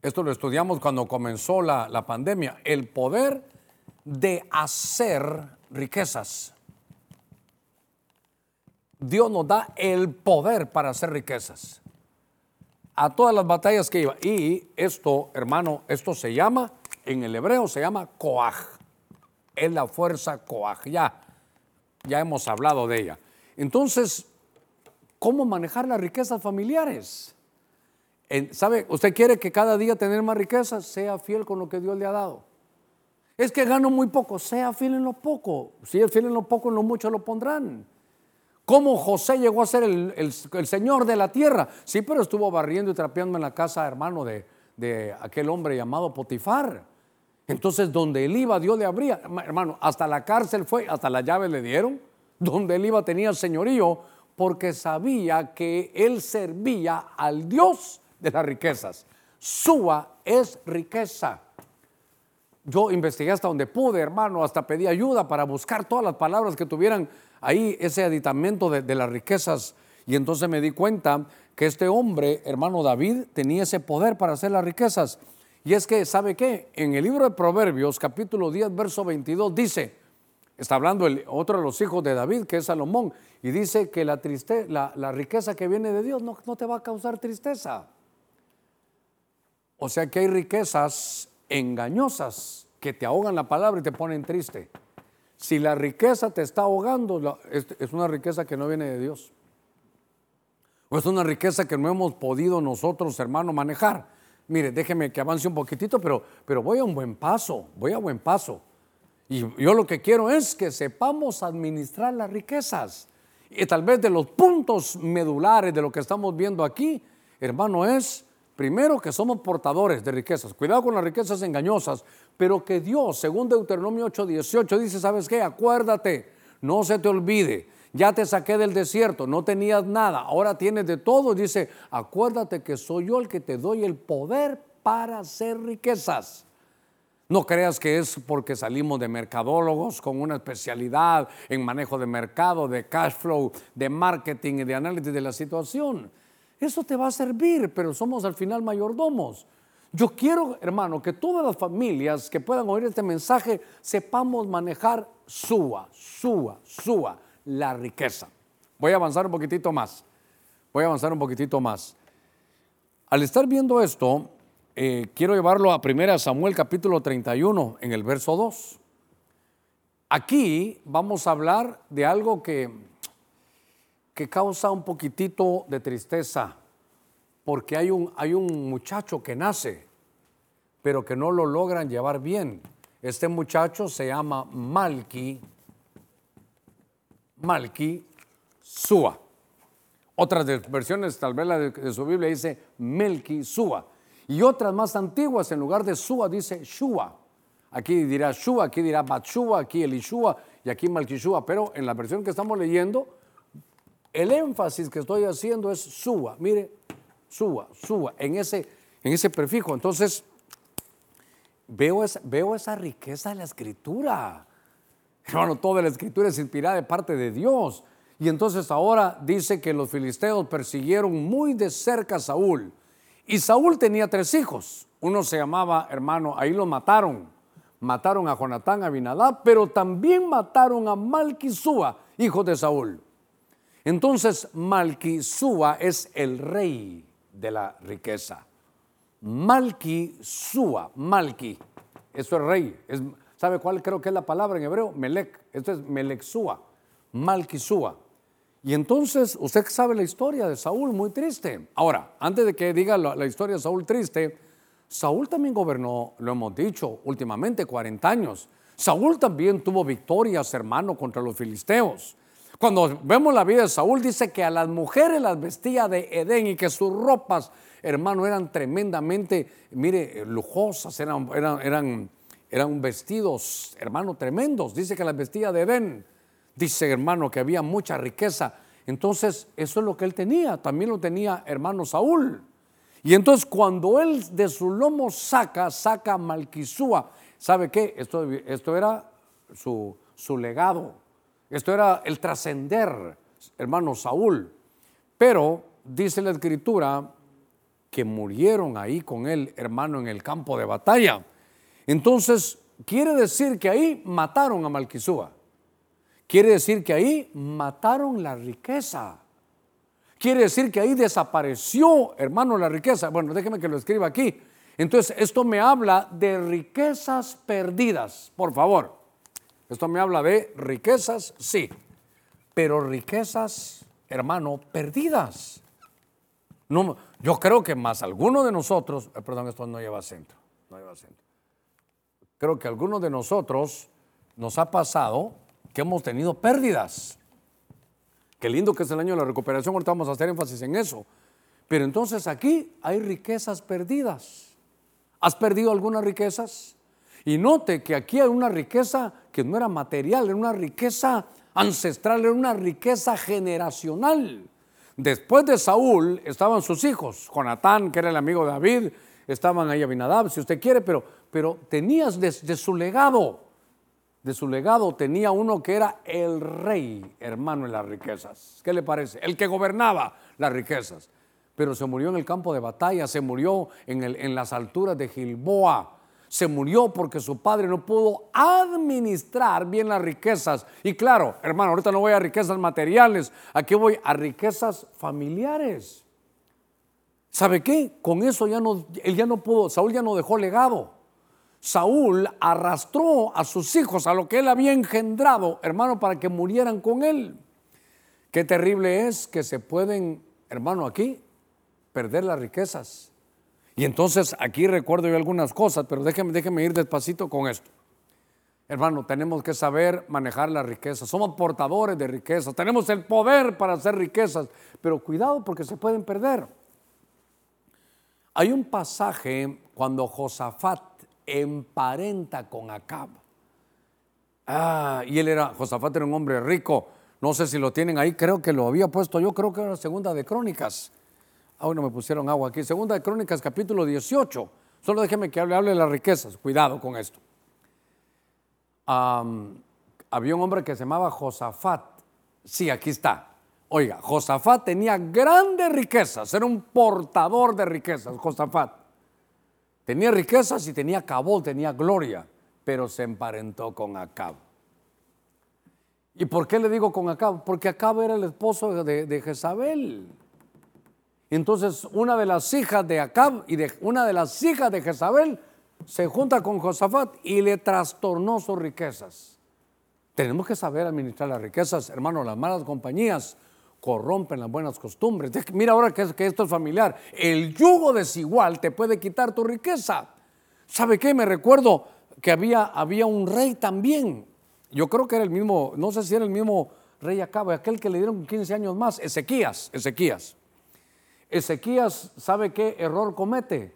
Esto lo estudiamos cuando comenzó la, la pandemia. El poder de hacer riquezas. Dios nos da el poder para hacer riquezas a todas las batallas que iba. Y esto, hermano, esto se llama, en el hebreo se llama Coaj. Es la fuerza Coaj. Ya, ya hemos hablado de ella. Entonces, ¿cómo manejar las riquezas familiares? ¿Sabe? ¿Usted quiere que cada día tener más riquezas? Sea fiel con lo que Dios le ha dado. Es que gano muy poco, sea fiel en lo poco. Si es fiel en lo poco, en lo mucho lo pondrán. ¿Cómo José llegó a ser el, señor de la tierra? Sí, pero estuvo barriendo y trapeando en la casa, hermano, de, aquel hombre llamado Potifar. Entonces, donde él iba, Dios le abría. Hermano, hasta la cárcel fue, hasta la llave le dieron. Donde él iba tenía señorío, porque sabía que él servía al Dios de las riquezas. Súa es riqueza. Yo investigué hasta donde pude, hermano, hasta pedí ayuda para buscar todas las palabras que tuvieran ahí ese aditamento de, las riquezas. Y entonces me di cuenta que este hombre, hermano David, tenía ese poder para hacer las riquezas. Y es que, ¿sabe qué? En el libro de Proverbios, capítulo 10, verso 22, dice, está hablando el, otro de los hijos de David, que es Salomón, y dice que la, riqueza que viene de Dios no te va a causar tristeza. O sea que hay riquezas engañosas que te ahogan la palabra y te ponen triste. Si la riqueza te está ahogando, es una riqueza que no viene de Dios. O es una riqueza que no hemos podido nosotros, hermano, manejar. Mire, déjeme que avance un poquitito, pero, pero voy a un buen paso, voy a buen paso. Y yo lo que quiero es que sepamos administrar las riquezas. Y tal vez de los puntos medulares de lo que estamos viendo aquí, hermano, es Primero que somos portadores de riquezas. Cuidado con las riquezas engañosas, pero que Dios, según Deuteronomio 8:18, dice, ¿sabes qué? Acuérdate, no se te olvide. Ya te saqué del desierto, no tenías nada, ahora tienes de todo. Dice, acuérdate que soy yo el que te doy el poder para hacer riquezas. No creas que es porque salimos de mercadólogos con una especialidad en manejo de mercado, de cash flow, de marketing y de análisis de la situación. Eso te va a servir, pero somos al final mayordomos. Yo quiero, hermano, que todas las familias que puedan oír este mensaje sepamos manejar sua, sua, sua, la riqueza. Voy a avanzar un poquitito más. Voy a avanzar un poquitito más. Al estar viendo esto, eh, quiero llevarlo a 1 Samuel capítulo 31 en el verso 2. Aquí vamos a hablar de algo que que causa un poquitito de tristeza, porque hay un, hay un muchacho que nace, pero que no lo logran llevar bien. Este muchacho se llama Malki, Malki Sua. Otras versiones, tal vez la de, su Biblia dice Melki Sua. Y otras más antiguas, en lugar de Sua, dice Shua. Aquí dirá Shua, aquí dirá Batshua, aquí Elishua y aquí Malkishua. Pero en la versión que estamos leyendo, el énfasis que estoy haciendo es suba, mire, suba, suba, en ese, en ese prefijo. Entonces, veo esa, veo esa riqueza de la escritura. Hermano, toda la escritura es inspirada de parte de Dios. Y entonces ahora dice que los filisteos persiguieron muy de cerca a Saúl. Y Saúl tenía tres hijos. Uno se llamaba, hermano, ahí lo mataron. Mataron a Jonatán, a Abinadab, pero también mataron a Malquisúa, hijo de Saúl. Entonces, Malquisúa es el rey de la riqueza. Malquisúa, Malqui, eso es rey. ¿Sabe cuál creo que es la palabra en hebreo? Melec. Esto es Melexúa, Malquisúa. Y entonces, usted sabe la historia de Saúl, muy triste. Ahora, antes de que diga la, historia de Saúl triste, Saúl también gobernó, lo hemos dicho, últimamente 40 años. Saúl también tuvo victorias, hermano, contra los filisteos. Cuando vemos la vida de Saúl, dice que a las mujeres las vestía de Edén y que sus ropas, hermano, eran tremendamente, mire, lujosas, eran, eran, eran, eran vestidos, hermano, tremendos. Dice que las vestía de Edén. Dice, hermano, que había mucha riqueza. Entonces, eso es lo que él tenía. También lo tenía hermano Saúl. Y entonces, cuando él de su lomo saca, saca Malquisúa, ¿sabe qué? Esto, esto era su, su legado. Esto era el trascender, hermano Saúl. Pero dice la escritura que murieron ahí con él, hermano, en el campo de batalla. Entonces, quiere decir que ahí mataron a Malquisúa. Quiere decir que ahí mataron la riqueza. Quiere decir que ahí desapareció, hermano, la riqueza. Bueno, déjeme que lo escriba aquí. Entonces, esto me habla de riquezas perdidas, por favor. Esto me habla de riquezas, sí, pero riquezas, hermano, perdidas. No, yo creo que más alguno de nosotros, eh, perdón, esto no lleva centro, no lleva centro. Creo que algunos de nosotros nos ha pasado que hemos tenido pérdidas. Qué lindo que es el año de la recuperación, ahorita vamos a hacer énfasis en eso. Pero entonces aquí hay riquezas perdidas. ¿Has perdido algunas riquezas? Y note que aquí hay una riqueza que no era material, era una riqueza ancestral, era una riqueza generacional. Después de Saúl estaban sus hijos, Jonatán, que era el amigo de David, estaban ahí Abinadab, si usted quiere, pero, pero tenías de su legado de su legado tenía uno que era el rey, hermano, en las riquezas. ¿Qué le parece? El que gobernaba las riquezas. Pero se murió en el campo de batalla, se murió en, en las alturas de Gilboa. Se murió porque su padre no pudo administrar bien las riquezas. Y claro, hermano, ahorita no voy a riquezas materiales, aquí voy a riquezas familiares. ¿Sabe qué? Con eso ya no, él ya no pudo, Saúl ya no dejó legado. Saúl arrastró a sus hijos, a lo que él había engendrado, hermano, para que murieran con él. Qué terrible es que se pueden, hermano, aquí perder las riquezas. Y entonces aquí recuerdo yo algunas cosas, pero déjeme, ir despacito con esto. Hermano, tenemos que saber manejar las riquezas. Somos portadores de riquezas. Tenemos el poder para hacer riquezas, pero cuidado porque se pueden perder. Hay un pasaje cuando Josafat emparenta con Acab. Ah, y él era, Josafat era un hombre rico. No sé si lo tienen ahí, creo que lo había puesto yo, creo que era segunda de Crónicas. Ah, no me pusieron agua aquí. Segunda de Crónicas, capítulo 18. Solo déjeme que hable, hable de las riquezas. Cuidado con esto. había un hombre que se llamaba Josafat. Sí, aquí está. Oiga, Josafat tenía grandes riquezas, era un portador de riquezas, Josafat. Tenía riquezas y tenía cabol, tenía gloria, pero se emparentó con Acab. ¿Y por qué le digo con Acab? Porque Acab era el esposo de, Jezabel. Entonces, una de las hijas de Acab y de, una de las hijas de Jezabel se junta con Josafat y le trastornó sus riquezas. Tenemos que saber administrar las riquezas, hermano, las malas compañías corrompen las buenas costumbres. Mira ahora que, esto es familiar. El yugo desigual te puede quitar tu riqueza. ¿Sabe qué? Me recuerdo que había, había un rey también. Yo creo que era el mismo, no sé si era el mismo rey Acabo, aquel que le dieron 15 años más, Ezequías, Ezequías. Ezequías, ¿sabe qué error comete?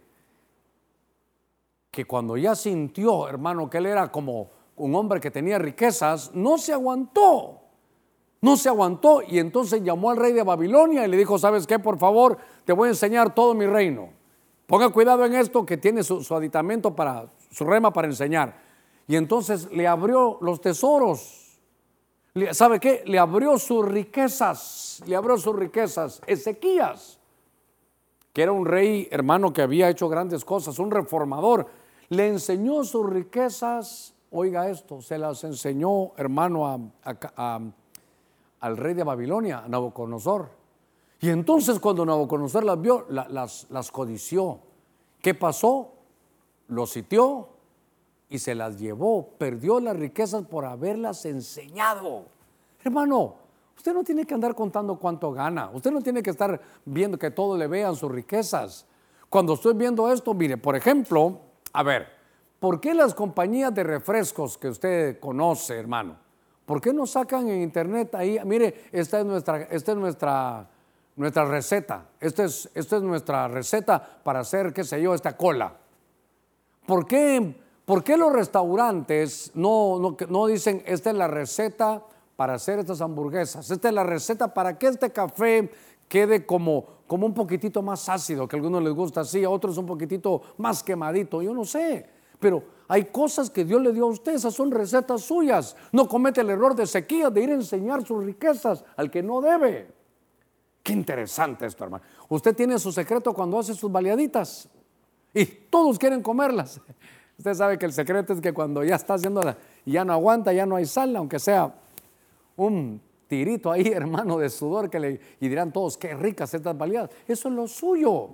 Que cuando ya sintió, hermano, que él era como un hombre que tenía riquezas, no se aguantó No se aguantó y entonces llamó al rey de Babilonia y le dijo, ¿sabes qué? Por favor, te voy a enseñar todo mi reino. Ponga cuidado en esto que tiene su, aditamento para, su rema para enseñar. Y entonces le abrió los tesoros. ¿Sabe qué? Le abrió sus riquezas. Le abrió sus riquezas. Ezequías, que era un rey hermano que había hecho grandes cosas, un reformador, le enseñó sus riquezas. Oiga esto, se las enseñó hermano al rey de Babilonia, a Nabucodonosor. Y entonces cuando Nabucodonosor las vio, las, las codició. ¿Qué pasó? Lo sitió y se las llevó. Perdió las riquezas por haberlas enseñado. Hermano, usted no tiene que andar contando cuánto gana. Usted no tiene que estar viendo que todos le vean sus riquezas. Cuando estoy viendo esto, mire, por ejemplo, a ver, ¿por qué las compañías de refrescos que usted conoce, hermano? ¿Por qué no sacan en internet ahí? Mire, esta es nuestra, esta es nuestra nuestra receta. Esta es, es nuestra receta para hacer, qué sé yo, esta cola. ¿Por qué, por qué los restaurantes no, no, no dicen, esta es la receta para hacer estas hamburguesas? Esta es la receta para que este café quede como, como un poquitito más ácido, que a algunos les gusta así, a otros un poquitito más quemadito, yo no sé. Pero hay cosas que Dios le dio a usted, esas son recetas suyas. No comete el error de sequía de ir a enseñar sus riquezas al que no debe. Qué interesante esto, hermano. Usted tiene su secreto cuando hace sus baleaditas y todos quieren comerlas. Usted sabe que el secreto es que cuando ya está haciendo ya no aguanta, ya no hay sal, aunque sea un tirito ahí, hermano, de sudor que le y dirán todos qué ricas estas baleadas. Eso es lo suyo.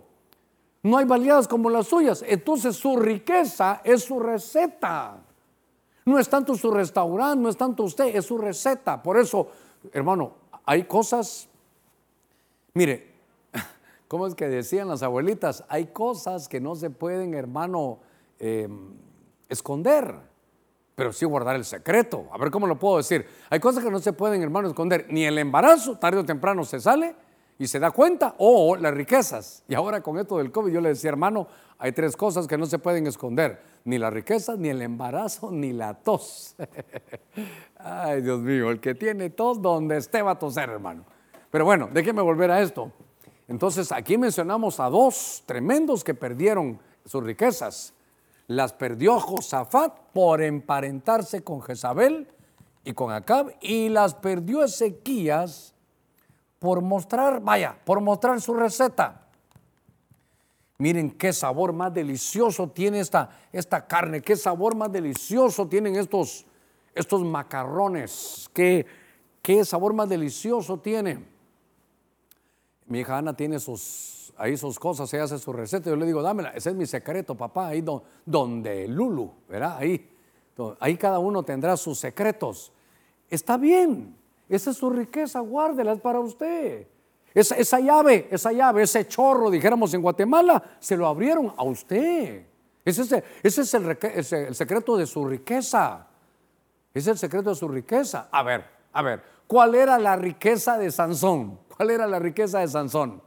No hay baleadas como las suyas. Entonces su riqueza es su receta. No es tanto su restaurante, no es tanto usted, es su receta. Por eso, hermano, hay cosas Mire, ¿cómo es que decían las abuelitas? Hay cosas que no se pueden, hermano, em, esconder, pero sí guardar el secreto. A ver cómo lo puedo decir. Hay cosas que no se pueden, hermano, esconder. Ni el embarazo, tarde o temprano se sale y se da cuenta, o las riquezas. Y ahora con esto del COVID, yo le decía, hermano, hay tres cosas que no se pueden esconder. Ni la riqueza, ni el embarazo, ni la tos. Ay, Dios mío, el que tiene tos, donde esté va a toser, hermano. Pero bueno, déjeme volver a esto. Entonces, aquí mencionamos a dos tremendos que perdieron sus riquezas. Las perdió Josafat por emparentarse con Jezabel y con Acab, y las perdió Ezequías por mostrar, vaya, por mostrar su receta. Miren qué sabor más delicioso tiene esta, esta carne, qué sabor más delicioso tienen estos, estos macarrones, qué, qué sabor más delicioso tiene. Mi hija Ana tiene sus, ahí sus cosas, ella hace su receta. Yo le digo, dámela, ese es mi secreto, papá, ahí donde Lulu, ¿verdad? Ahí, ahí cada uno tendrá sus secretos. Está bien, esa es su riqueza, guárdela, es para usted. Esa, esa, llave, esa llave, ese chorro, dijéramos en Guatemala, se lo abrieron a usted. Ese es, el, secreto de su riqueza. Es el secreto de su riqueza. A ver, a ver, ¿cuál era la riqueza de Sansón? ¿Cuál era la riqueza de Sansón?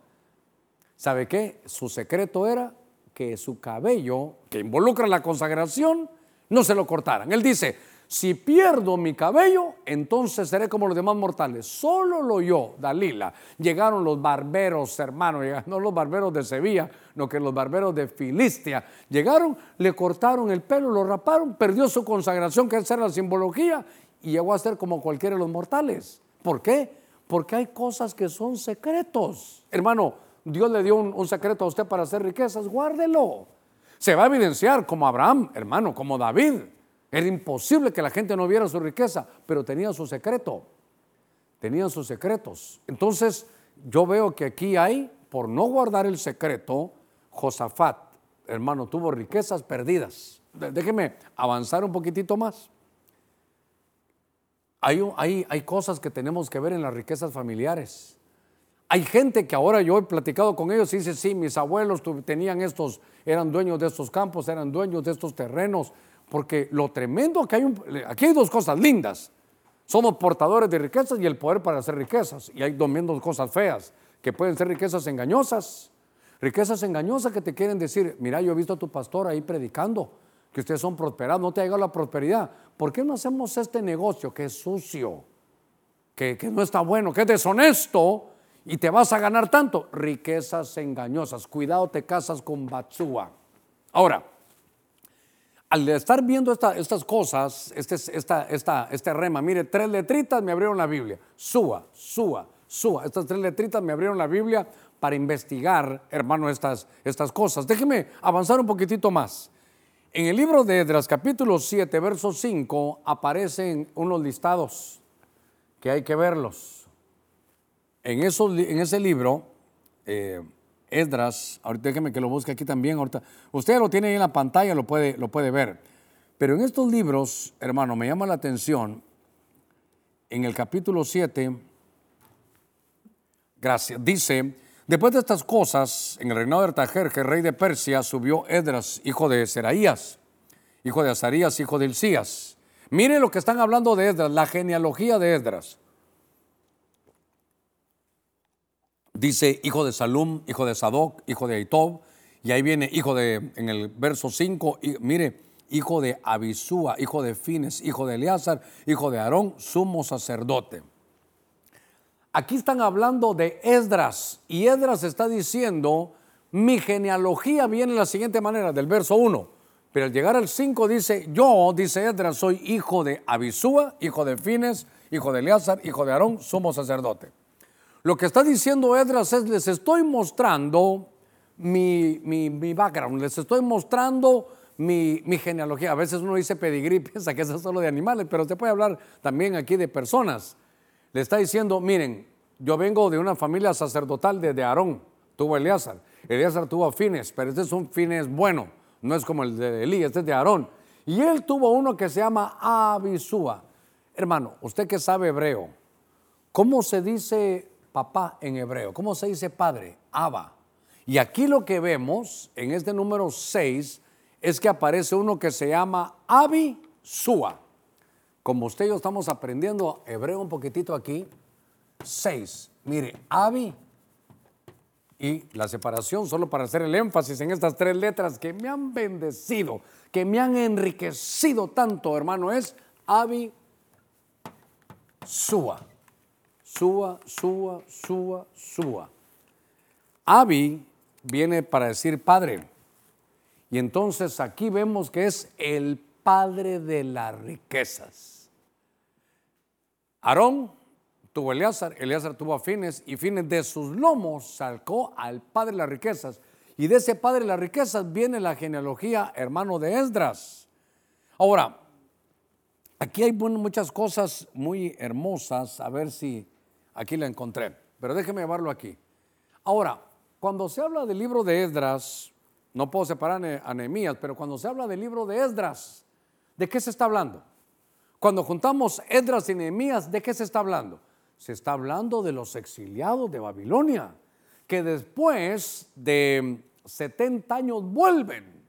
¿Sabe qué? Su secreto era que su cabello, que involucra la consagración, no se lo cortaran. Él dice, si pierdo mi cabello, entonces seré como los demás mortales. Solo lo yo, Dalila. Llegaron los barberos, hermanos, no los barberos de Sevilla, no que los barberos de Filistia. Llegaron, le cortaron el pelo, lo raparon, perdió su consagración, que esa era la simbología, y llegó a ser como cualquiera de los mortales. ¿Por qué? Porque hay cosas que son secretos. Hermano, Dios le dio un, secreto a usted para hacer riquezas, guárdelo. Se va a evidenciar como Abraham, hermano, como David. Era imposible que la gente no viera su riqueza, pero tenía su secreto. Tenían sus secretos. Entonces, yo veo que aquí hay, por no guardar el secreto, Josafat, hermano, tuvo riquezas perdidas. Déjeme avanzar un poquitito más. Hay, hay, cosas que tenemos que ver en las riquezas familiares. Hay gente que ahora yo he platicado con ellos y dice, sí, mis abuelos tenían estos, eran dueños de estos campos, eran dueños de estos terrenos, porque lo tremendo que hay, aquí hay dos cosas lindas. Somos portadores de riquezas y el poder para hacer riquezas. Y hay dos cosas feas, que pueden ser riquezas engañosas. Riquezas engañosas que te quieren decir, mira, yo he visto a tu pastor ahí predicando, que ustedes son prosperados, no te ha llegado la prosperidad. ¿Por qué no hacemos este negocio que es sucio? que no está bueno, que es deshonesto y te vas a ganar tanto. Riquezas engañosas. Cuidado, te casas con Batsúa. Ahora, al estar viendo estas cosas, este, esta, esta, este rema, mire, tres letritas me abrieron la Biblia. Sua, Sua, Sua. Estas tres letritas me abrieron la Biblia para investigar, hermano, estas, estas cosas. Déjeme avanzar un poquitito más. En el libro de Edras, capítulo 7, verso 5, aparecen unos listados que hay que verlos. En, en ese libro, eh, Esdras, ahorita déjeme que lo busque aquí también, ahorita, usted lo tiene ahí en la pantalla, lo puede, lo puede ver. Pero en estos libros, hermano, me llama la atención, en el capítulo 7, gracias, dice, después de estas cosas, en el reinado de Artajerje, rey de Persia, subió Esdras, hijo de Seraías, hijo de Azarías, hijo de Ilcías. Mire lo que están hablando de Esdras, la genealogía de Esdras. Dice hijo de Salum, hijo de Sadoc, hijo de Aitob, y ahí viene hijo de, en el verso 5, mire, hijo de Abisúa, hijo de Fines, hijo de Eleazar, hijo de Aarón, sumo sacerdote. Aquí están hablando de Esdras, y Esdras está diciendo, mi genealogía viene de la siguiente manera, del verso 1. Pero al llegar al 5 dice, yo, dice Esdras, soy hijo de Abisúa, hijo de Fines, hijo de Eleazar, hijo de Aarón, sumo sacerdote. Lo que está diciendo Edras es, les estoy mostrando mi, background, les estoy mostrando mi, genealogía. A veces uno dice pedigrí, piensa que es solo de animales, pero se puede hablar también aquí de personas. Le está diciendo, miren, yo vengo de una familia sacerdotal de, Aarón, tuvo Eleazar. Eleazar tuvo fines, pero este es un fines bueno, no es como el de Elí, este es de Aarón. Y él tuvo uno que se llama Abisúa. Hermano, usted que sabe hebreo, ¿cómo se dice papá en hebreo. ¿Cómo se dice padre? Abba. Y aquí lo que vemos en este número 6 es que aparece uno que se llama Abi Sua. Como usted y yo estamos aprendiendo hebreo un poquitito aquí, 6. Mire, Abi y la separación, solo para hacer el énfasis en estas tres letras que me han bendecido, que me han enriquecido tanto, hermano, es Abi Sua. Sua, Sua, Sua, Sua. Abi viene para decir padre. Y entonces aquí vemos que es el padre de las riquezas. Aarón tuvo Eleazar, Eleazar tuvo a Fines y Fines de sus lomos sacó al padre de las riquezas. Y de ese padre de las riquezas viene la genealogía hermano de Esdras. Ahora, aquí hay muchas cosas muy hermosas, a ver si Aquí la encontré, pero déjeme llevarlo aquí. Ahora, cuando se habla del libro de Esdras, no puedo separar a Nehemías, pero cuando se habla del libro de Esdras, ¿de qué se está hablando? Cuando juntamos Esdras y Nehemías, ¿de qué se está hablando? Se está hablando de los exiliados de Babilonia, que después de 70 años vuelven.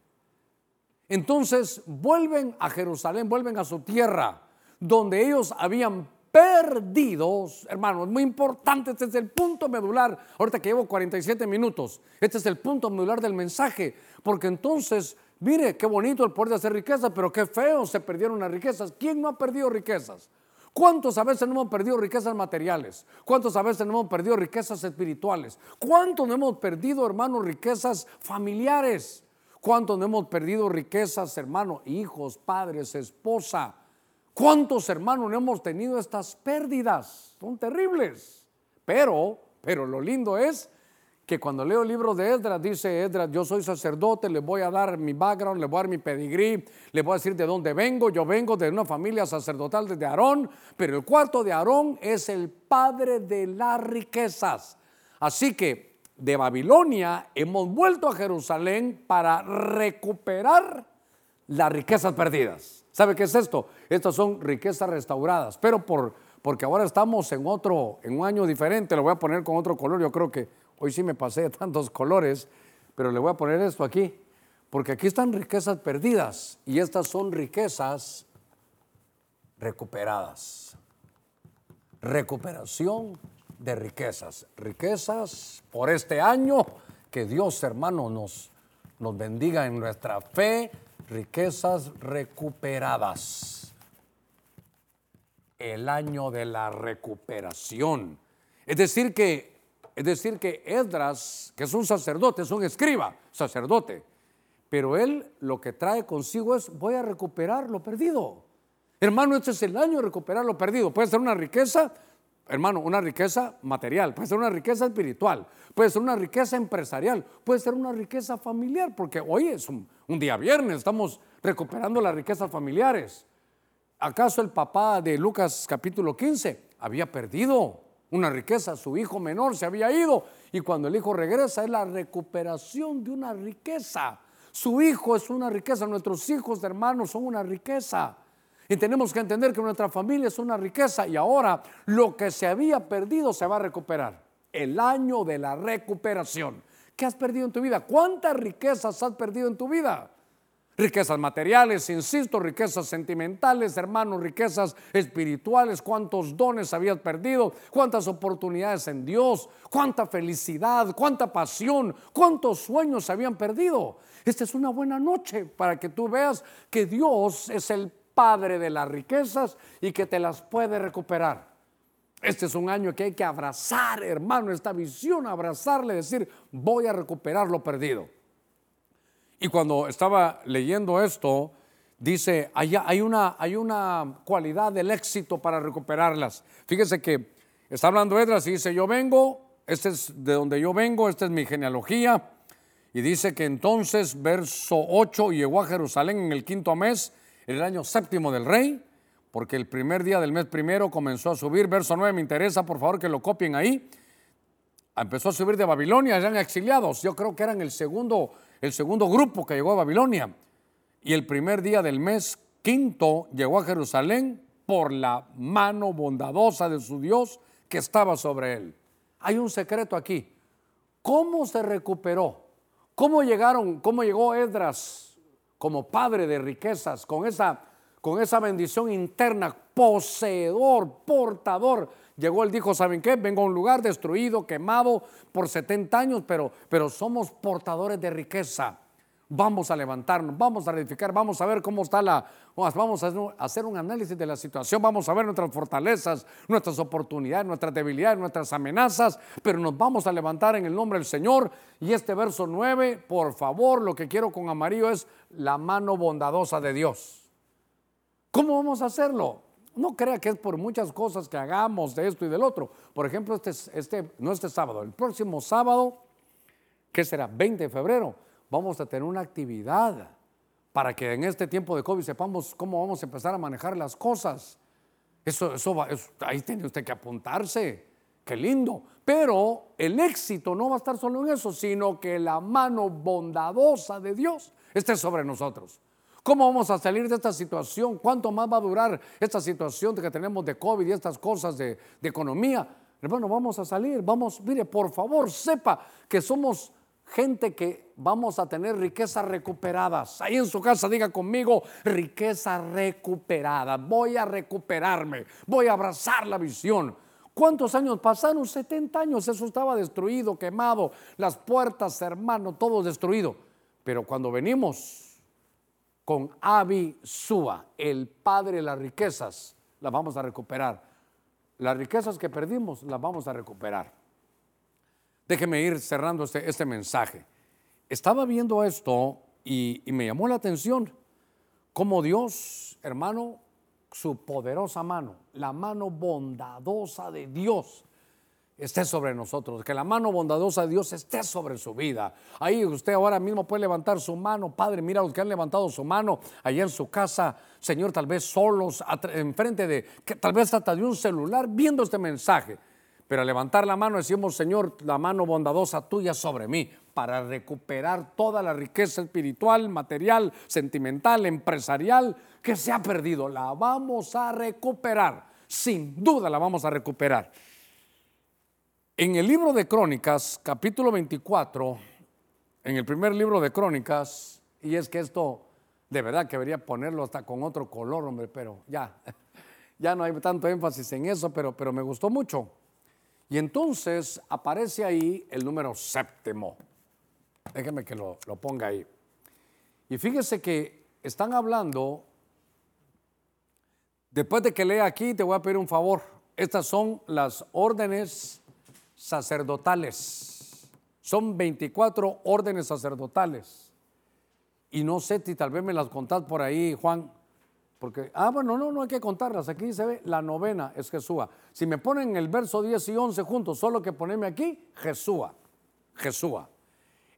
Entonces vuelven a Jerusalén, vuelven a su tierra, donde ellos habían perdidos, hermanos, muy importante, este es el punto medular, ahorita que llevo 47 minutos, este es el punto medular del mensaje, porque entonces, mire, qué bonito el poder de hacer riquezas, pero qué feo se perdieron las riquezas. ¿Quién no ha perdido riquezas? ¿Cuántos a veces no hemos perdido riquezas materiales? ¿Cuántos a veces no hemos perdido riquezas espirituales? ¿Cuántos no hemos perdido, hermanos, riquezas familiares? ¿Cuántos no hemos perdido riquezas, hermanos, hijos, padres, esposa? ¿Cuántos hermanos no hemos tenido estas pérdidas? Son terribles. Pero, pero lo lindo es que cuando leo el libro de Esdras, dice Esdras, yo soy sacerdote, le voy a dar mi background, le voy a dar mi pedigrí, le voy a decir de dónde vengo. Yo vengo de una familia sacerdotal desde Aarón, pero el cuarto de Aarón es el padre de las riquezas. Así que de Babilonia hemos vuelto a Jerusalén para recuperar las riquezas perdidas. ¿Sabe qué es esto? Estas son riquezas restauradas, pero por, porque ahora estamos en otro, en un año diferente, lo voy a poner con otro color, yo creo que hoy sí me pasé de tantos colores, pero le voy a poner esto aquí, porque aquí están riquezas perdidas y estas son riquezas recuperadas. Recuperación de riquezas, riquezas por este año, que Dios hermano nos, nos bendiga en nuestra fe, riquezas recuperadas. el año de la recuperación. Es decir que, es decir que Esdras, que es un sacerdote, es un escriba, sacerdote, pero él lo que trae consigo es voy a recuperar lo perdido. Hermano, este es el año de recuperar lo perdido. Puede ser una riqueza, hermano, una riqueza material, puede ser una riqueza espiritual, puede ser una riqueza empresarial, puede ser una riqueza familiar, porque hoy es un, un día viernes, estamos recuperando las riquezas familiares. ¿Acaso el papá de Lucas capítulo 15 había perdido una riqueza? Su hijo menor se había ido y cuando el hijo regresa es la recuperación de una riqueza. Su hijo es una riqueza, nuestros hijos hermanos son una riqueza. Y tenemos que entender que nuestra familia es una riqueza y ahora lo que se había perdido se va a recuperar. El año de la recuperación. ¿Qué has perdido en tu vida? ¿Cuántas riquezas has perdido en tu vida? riquezas materiales, insisto, riquezas sentimentales, hermanos, riquezas espirituales, cuántos dones habías perdido, cuántas oportunidades en Dios, cuánta felicidad, cuánta pasión, cuántos sueños habían perdido. Esta es una buena noche para que tú veas que Dios es el Padre de las riquezas y que te las puede recuperar. Este es un año que hay que abrazar, hermano, esta visión, abrazarle, decir, voy a recuperar lo perdido. Y cuando estaba leyendo esto, dice, hay, una, hay una cualidad del éxito para recuperarlas. Fíjese que está hablando Edras y dice, yo vengo, este es de donde yo vengo, esta es mi genealogía. Y dice que entonces, verso 8, llegó a Jerusalén en el quinto mes, en el año séptimo del rey, porque el primer día del mes primero comenzó a subir. Verso 9, me interesa, por favor, que lo copien ahí. Empezó a subir de Babilonia, eran exiliados. Yo creo que eran el segundo el segundo grupo que llegó a Babilonia. Y el primer día del mes quinto llegó a Jerusalén por la mano bondadosa de su Dios que estaba sobre él. Hay un secreto aquí. ¿Cómo se recuperó? ¿Cómo llegaron, cómo llegó Esdras como padre de riquezas con esa, con esa bendición interna, poseedor, portador Llegó él, dijo, ¿saben qué? Vengo a un lugar destruido, quemado por 70 años, pero, pero somos portadores de riqueza. Vamos a levantarnos, vamos a edificar, vamos a ver cómo está la... Vamos a hacer un análisis de la situación, vamos a ver nuestras fortalezas, nuestras oportunidades, nuestras debilidades, nuestras amenazas, pero nos vamos a levantar en el nombre del Señor. Y este verso 9, por favor, lo que quiero con amarillo es la mano bondadosa de Dios. ¿Cómo vamos a hacerlo? No crea que es por muchas cosas que hagamos de esto y del otro. Por ejemplo, este, este, no este sábado, el próximo sábado, ¿qué será? 20 de febrero, vamos a tener una actividad para que en este tiempo de COVID sepamos cómo vamos a empezar a manejar las cosas. Eso, eso, va, ahí tiene usted que apuntarse. Qué lindo. Pero el éxito no va a estar solo en eso, sino que la mano bondadosa de Dios esté sobre nosotros. ¿Cómo vamos a salir de esta situación? ¿Cuánto más va a durar esta situación que tenemos de COVID y estas cosas de, economía? Hermano, vamos a salir, vamos, mire, por favor, sepa que somos gente que vamos a tener riquezas recuperadas. Ahí en su casa diga conmigo, riqueza recuperada. Voy a recuperarme, voy a abrazar la visión. ¿Cuántos años pasaron? 70 años, eso estaba destruido, quemado, las puertas, hermano, todo destruido. Pero cuando venimos con Abisúa, el padre de las riquezas, las vamos a recuperar. Las riquezas que perdimos las vamos a recuperar. Déjeme ir cerrando este, este mensaje. Estaba viendo esto y me llamó la atención cómo Dios, hermano, su poderosa mano, la mano bondadosa de Dios, esté sobre nosotros, que la mano bondadosa de Dios esté sobre su vida. Ahí usted ahora mismo puede levantar su mano, Padre, mira los que han levantado su mano allá en su casa, Señor, tal vez solos, enfrente de, que, tal vez hasta de un celular, viendo este mensaje. Pero al levantar la mano decimos, Señor, la mano bondadosa tuya sobre mí, para recuperar toda la riqueza espiritual, material, sentimental, empresarial que se ha perdido. La vamos a recuperar, sin duda la vamos a recuperar. En el libro de Crónicas, capítulo 24, en el primer libro de Crónicas, y es que esto de verdad que debería ponerlo hasta con otro color, hombre, pero ya, ya no hay tanto énfasis en eso, pero, pero me gustó mucho. Y entonces aparece ahí el número séptimo. Déjeme que lo, lo ponga ahí. Y fíjese que están hablando Después de que lea aquí, te voy a pedir un favor. Estas son las órdenes sacerdotales. Son 24 órdenes sacerdotales. Y no sé si tal vez me las contás por ahí, Juan. Porque, ah, bueno, no, no hay que contarlas. Aquí se ve la novena es Jesúa. Si me ponen el verso 10 y 11 juntos, solo que ponerme aquí, Jesúa. Jesúa.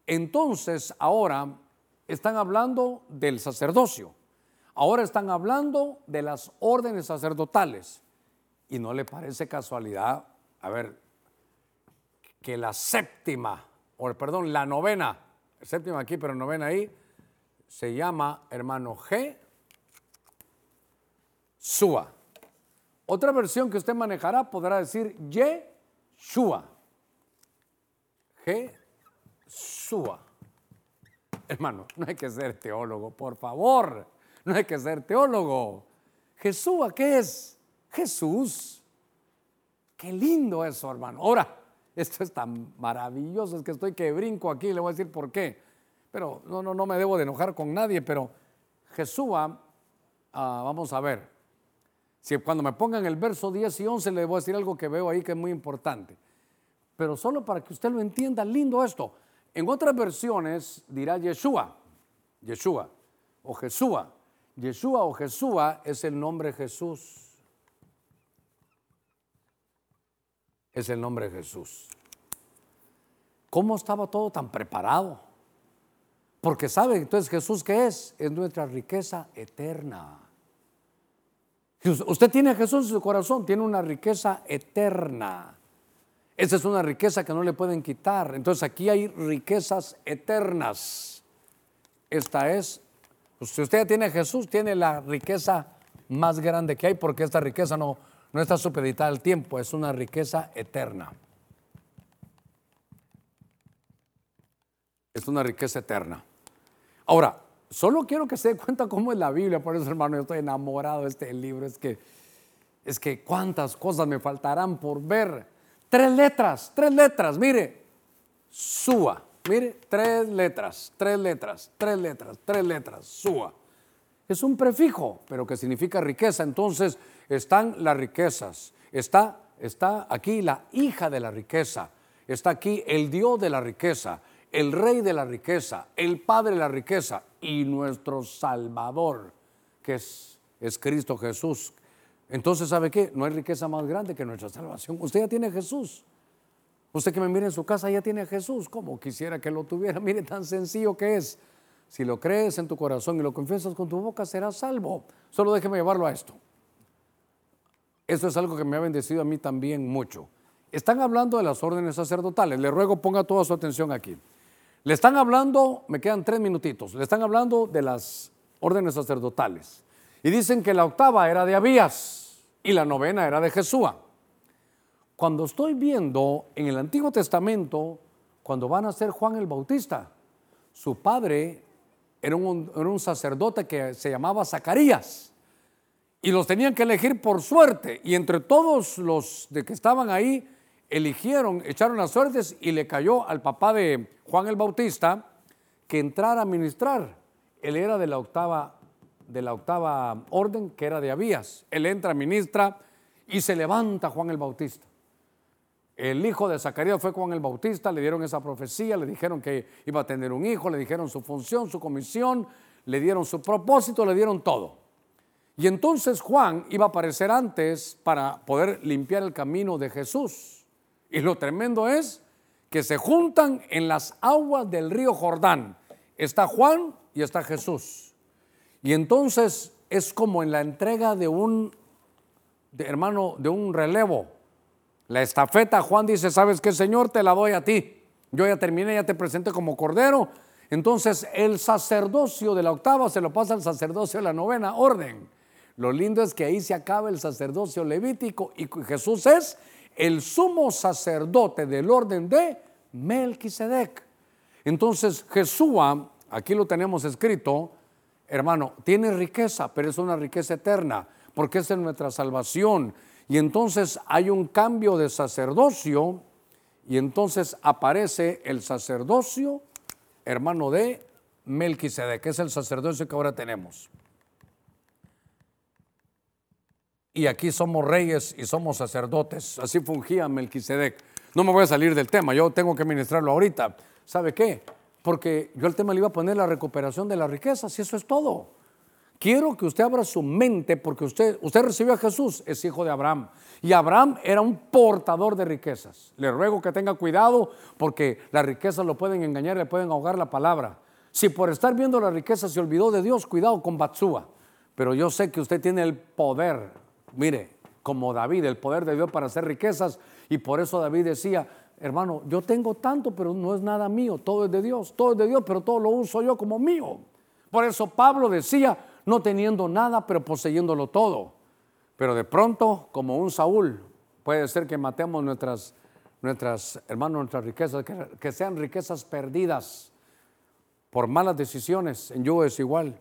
Entonces, ahora están hablando del sacerdocio. Ahora están hablando de las órdenes sacerdotales. Y no le parece casualidad, a ver, que la séptima, o perdón, la novena, séptima aquí, pero novena ahí, se llama hermano G. Sua. Otra versión que usted manejará podrá decir Yeshua. Sua. Hermano, no hay que ser teólogo, por favor. No hay que ser teólogo. Jesús, ¿qué es? Jesús. Qué lindo eso, hermano. Ahora, esto es tan maravilloso, es que estoy que brinco aquí, le voy a decir por qué. Pero no, no, no me debo de enojar con nadie, pero Jesús, ah, vamos a ver. Si cuando me pongan el verso 10 y 11 le voy a decir algo que veo ahí que es muy importante. Pero solo para que usted lo entienda, lindo esto. En otras versiones dirá Yeshua, Yeshua o Jesúa. Yeshua o Jesúa es el nombre Jesús. Es el nombre Jesús. ¿Cómo estaba todo tan preparado? Porque sabe entonces Jesús qué es? Es nuestra riqueza eterna. Usted tiene a Jesús en su corazón, tiene una riqueza eterna. Esa es una riqueza que no le pueden quitar. Entonces aquí hay riquezas eternas. Esta es si usted tiene a Jesús, tiene la riqueza más grande que hay, porque esta riqueza no, no está supeditada al tiempo, es una riqueza eterna. Es una riqueza eterna. Ahora, solo quiero que se dé cuenta cómo es la Biblia, por eso hermano, yo estoy enamorado de este libro, es que, es que cuántas cosas me faltarán por ver. Tres letras, tres letras, mire, Sua. Mire, tres letras, tres letras, tres letras, tres letras, SUA. Es un prefijo, pero que significa riqueza. Entonces están las riquezas. Está, está aquí la hija de la riqueza. Está aquí el Dios de la riqueza, el rey de la riqueza, el padre de la riqueza y nuestro Salvador, que es, es Cristo Jesús. Entonces, ¿sabe qué? No hay riqueza más grande que nuestra salvación. Usted ya tiene Jesús. Usted que me mire en su casa ya tiene Jesús. Como quisiera que lo tuviera. Mire tan sencillo que es. Si lo crees en tu corazón y lo confiesas con tu boca, serás salvo. Solo déjeme llevarlo a esto. Esto es algo que me ha bendecido a mí también mucho. Están hablando de las órdenes sacerdotales. Le ruego ponga toda su atención aquí. Le están hablando, me quedan tres minutitos, le están hablando de las órdenes sacerdotales. Y dicen que la octava era de Abías y la novena era de Jesúa. Cuando estoy viendo en el Antiguo Testamento, cuando van a ser Juan el Bautista, su padre era un, sacerdote que se llamaba Zacarías y los tenían que elegir por suerte y entre todos los de que estaban ahí eligieron, echaron las suertes y le cayó al papá de Juan el Bautista que entrara a ministrar. Él era de la octava de la octava orden que era de Abías. Él entra, ministra y se levanta Juan el Bautista. El hijo de Zacarías fue Juan el Bautista, le dieron esa profecía, le dijeron que iba a tener un hijo, le dijeron su función, su comisión, le dieron su propósito, le dieron todo. Y entonces Juan iba a aparecer antes para poder limpiar el camino de Jesús. Y lo tremendo es que se juntan en las aguas del río Jordán. Está Juan y está Jesús. Y entonces es como en la entrega de un hermano, de un relevo la estafeta, Juan dice, ¿sabes qué, Señor? Te la doy a ti. Yo ya terminé, ya te presenté como cordero. Entonces el sacerdocio de la octava se lo pasa al sacerdocio de la novena orden. Lo lindo es que ahí se acaba el sacerdocio levítico y Jesús es el sumo sacerdote del orden de Melquisedec. Entonces Jesús, aquí lo tenemos escrito, hermano, tiene riqueza, pero es una riqueza eterna, porque es en nuestra salvación. Y entonces hay un cambio de sacerdocio y entonces aparece el sacerdocio, hermano de Melquisedec, que es el sacerdocio que ahora tenemos. Y aquí somos reyes y somos sacerdotes. Así fungía Melquisedec. No me voy a salir del tema, yo tengo que ministrarlo ahorita. ¿Sabe qué? Porque yo el tema le iba a poner la recuperación de las riquezas y eso es todo. Quiero que usted abra su mente porque usted, usted recibió a Jesús, es hijo de Abraham. Y Abraham era un portador de riquezas. Le ruego que tenga cuidado porque las riquezas lo pueden engañar, le pueden ahogar la palabra. Si por estar viendo la riqueza se olvidó de Dios, cuidado con Batsúa. Pero yo sé que usted tiene el poder, mire, como David, el poder de Dios para hacer riquezas. Y por eso David decía, hermano, yo tengo tanto, pero no es nada mío, todo es de Dios, todo es de Dios, pero todo lo uso yo como mío. Por eso Pablo decía, no teniendo nada, pero poseyéndolo todo. Pero de pronto, como un Saúl, puede ser que matemos nuestras, nuestras hermanos, nuestras riquezas, que, sean riquezas perdidas por malas decisiones en yugo desigual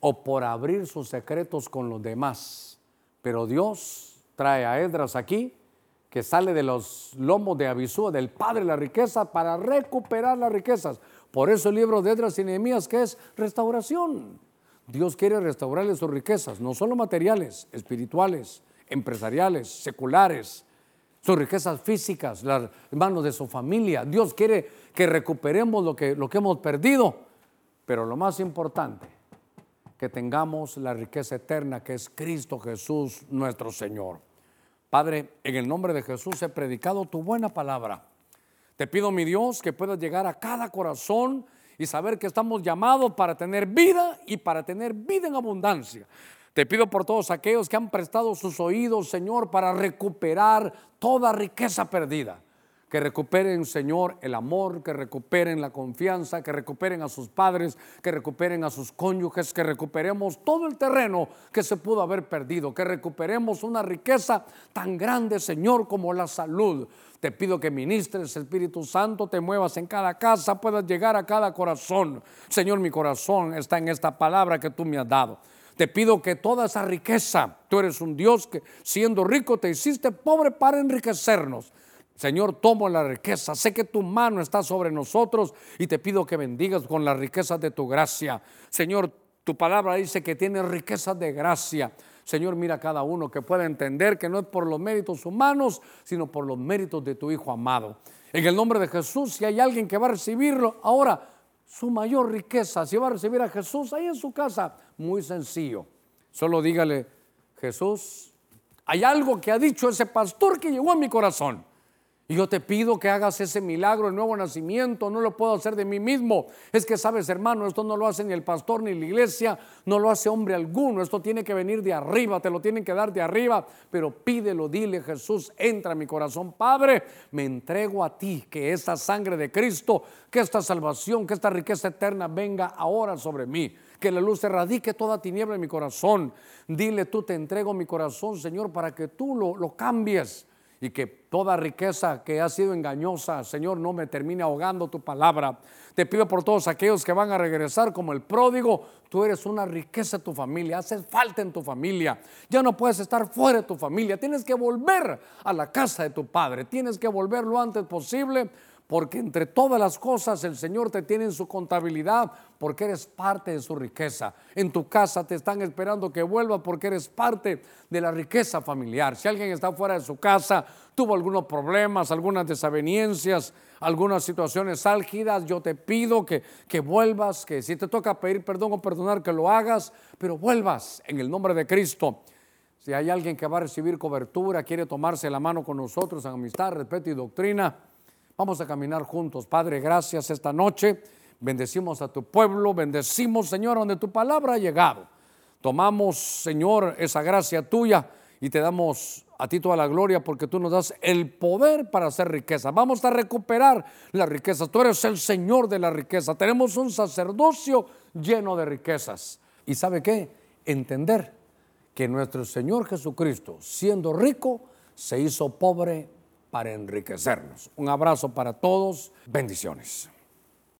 o por abrir sus secretos con los demás. Pero Dios trae a Edras aquí, que sale de los lomos de Abisúa, del Padre de la riqueza, para recuperar las riquezas. Por eso el libro de Edras y Nehemías, que es restauración. Dios quiere restaurarle sus riquezas, no solo materiales, espirituales, empresariales, seculares, sus riquezas físicas, las manos de su familia. Dios quiere que recuperemos lo que, lo que hemos perdido, pero lo más importante, que tengamos la riqueza eterna que es Cristo Jesús nuestro Señor. Padre, en el nombre de Jesús he predicado tu buena palabra. Te pido, mi Dios, que puedas llegar a cada corazón y saber que estamos llamados para tener vida y para tener vida en abundancia. Te pido por todos aquellos que han prestado sus oídos, Señor, para recuperar toda riqueza perdida. Que recuperen, Señor, el amor, que recuperen la confianza, que recuperen a sus padres, que recuperen a sus cónyuges, que recuperemos todo el terreno que se pudo haber perdido, que recuperemos una riqueza tan grande, Señor, como la salud. Te pido que ministres, Espíritu Santo, te muevas en cada casa, puedas llegar a cada corazón. Señor, mi corazón está en esta palabra que tú me has dado. Te pido que toda esa riqueza, tú eres un Dios que siendo rico te hiciste pobre para enriquecernos. Señor, tomo la riqueza. Sé que tu mano está sobre nosotros y te pido que bendigas con las riquezas de tu gracia. Señor, tu palabra dice que tiene riquezas de gracia. Señor, mira a cada uno que pueda entender que no es por los méritos humanos, sino por los méritos de tu Hijo amado. En el nombre de Jesús, si hay alguien que va a recibirlo, ahora su mayor riqueza, si va a recibir a Jesús ahí en su casa, muy sencillo. Solo dígale, Jesús, hay algo que ha dicho ese pastor que llegó a mi corazón. Y yo te pido que hagas ese milagro, el nuevo nacimiento, no lo puedo hacer de mí mismo. Es que sabes, hermano, esto no lo hace ni el pastor ni la iglesia, no lo hace hombre alguno, esto tiene que venir de arriba, te lo tienen que dar de arriba, pero pídelo, dile, Jesús, entra en mi corazón, Padre, me entrego a ti, que esta sangre de Cristo, que esta salvación, que esta riqueza eterna venga ahora sobre mí que la luz erradique toda tiniebla en mi corazón. Dile, tú te entrego mi corazón, Señor, para que tú lo, lo cambies y que toda riqueza que ha sido engañosa, Señor, no me termine ahogando tu palabra. Te pido por todos aquellos que van a regresar como el pródigo, tú eres una riqueza en tu familia, haces falta en tu familia. Ya no puedes estar fuera de tu familia, tienes que volver a la casa de tu padre, tienes que volver lo antes posible porque entre todas las cosas el Señor te tiene en su contabilidad porque eres parte de su riqueza. En tu casa te están esperando que vuelva porque eres parte de la riqueza familiar. Si alguien está fuera de su casa, tuvo algunos problemas, algunas desavenencias, algunas situaciones álgidas, yo te pido que, que vuelvas, que si te toca pedir perdón o perdonar, que lo hagas, pero vuelvas en el nombre de Cristo. Si hay alguien que va a recibir cobertura, quiere tomarse la mano con nosotros en amistad, respeto y doctrina, Vamos a caminar juntos. Padre, gracias esta noche. Bendecimos a tu pueblo, bendecimos, Señor, donde tu palabra ha llegado. Tomamos, Señor, esa gracia tuya y te damos a ti toda la gloria porque tú nos das el poder para hacer riqueza. Vamos a recuperar la riqueza. Tú eres el Señor de la riqueza. Tenemos un sacerdocio lleno de riquezas. ¿Y sabe qué? Entender que nuestro Señor Jesucristo, siendo rico, se hizo pobre para enriquecernos. Un abrazo para todos. Bendiciones.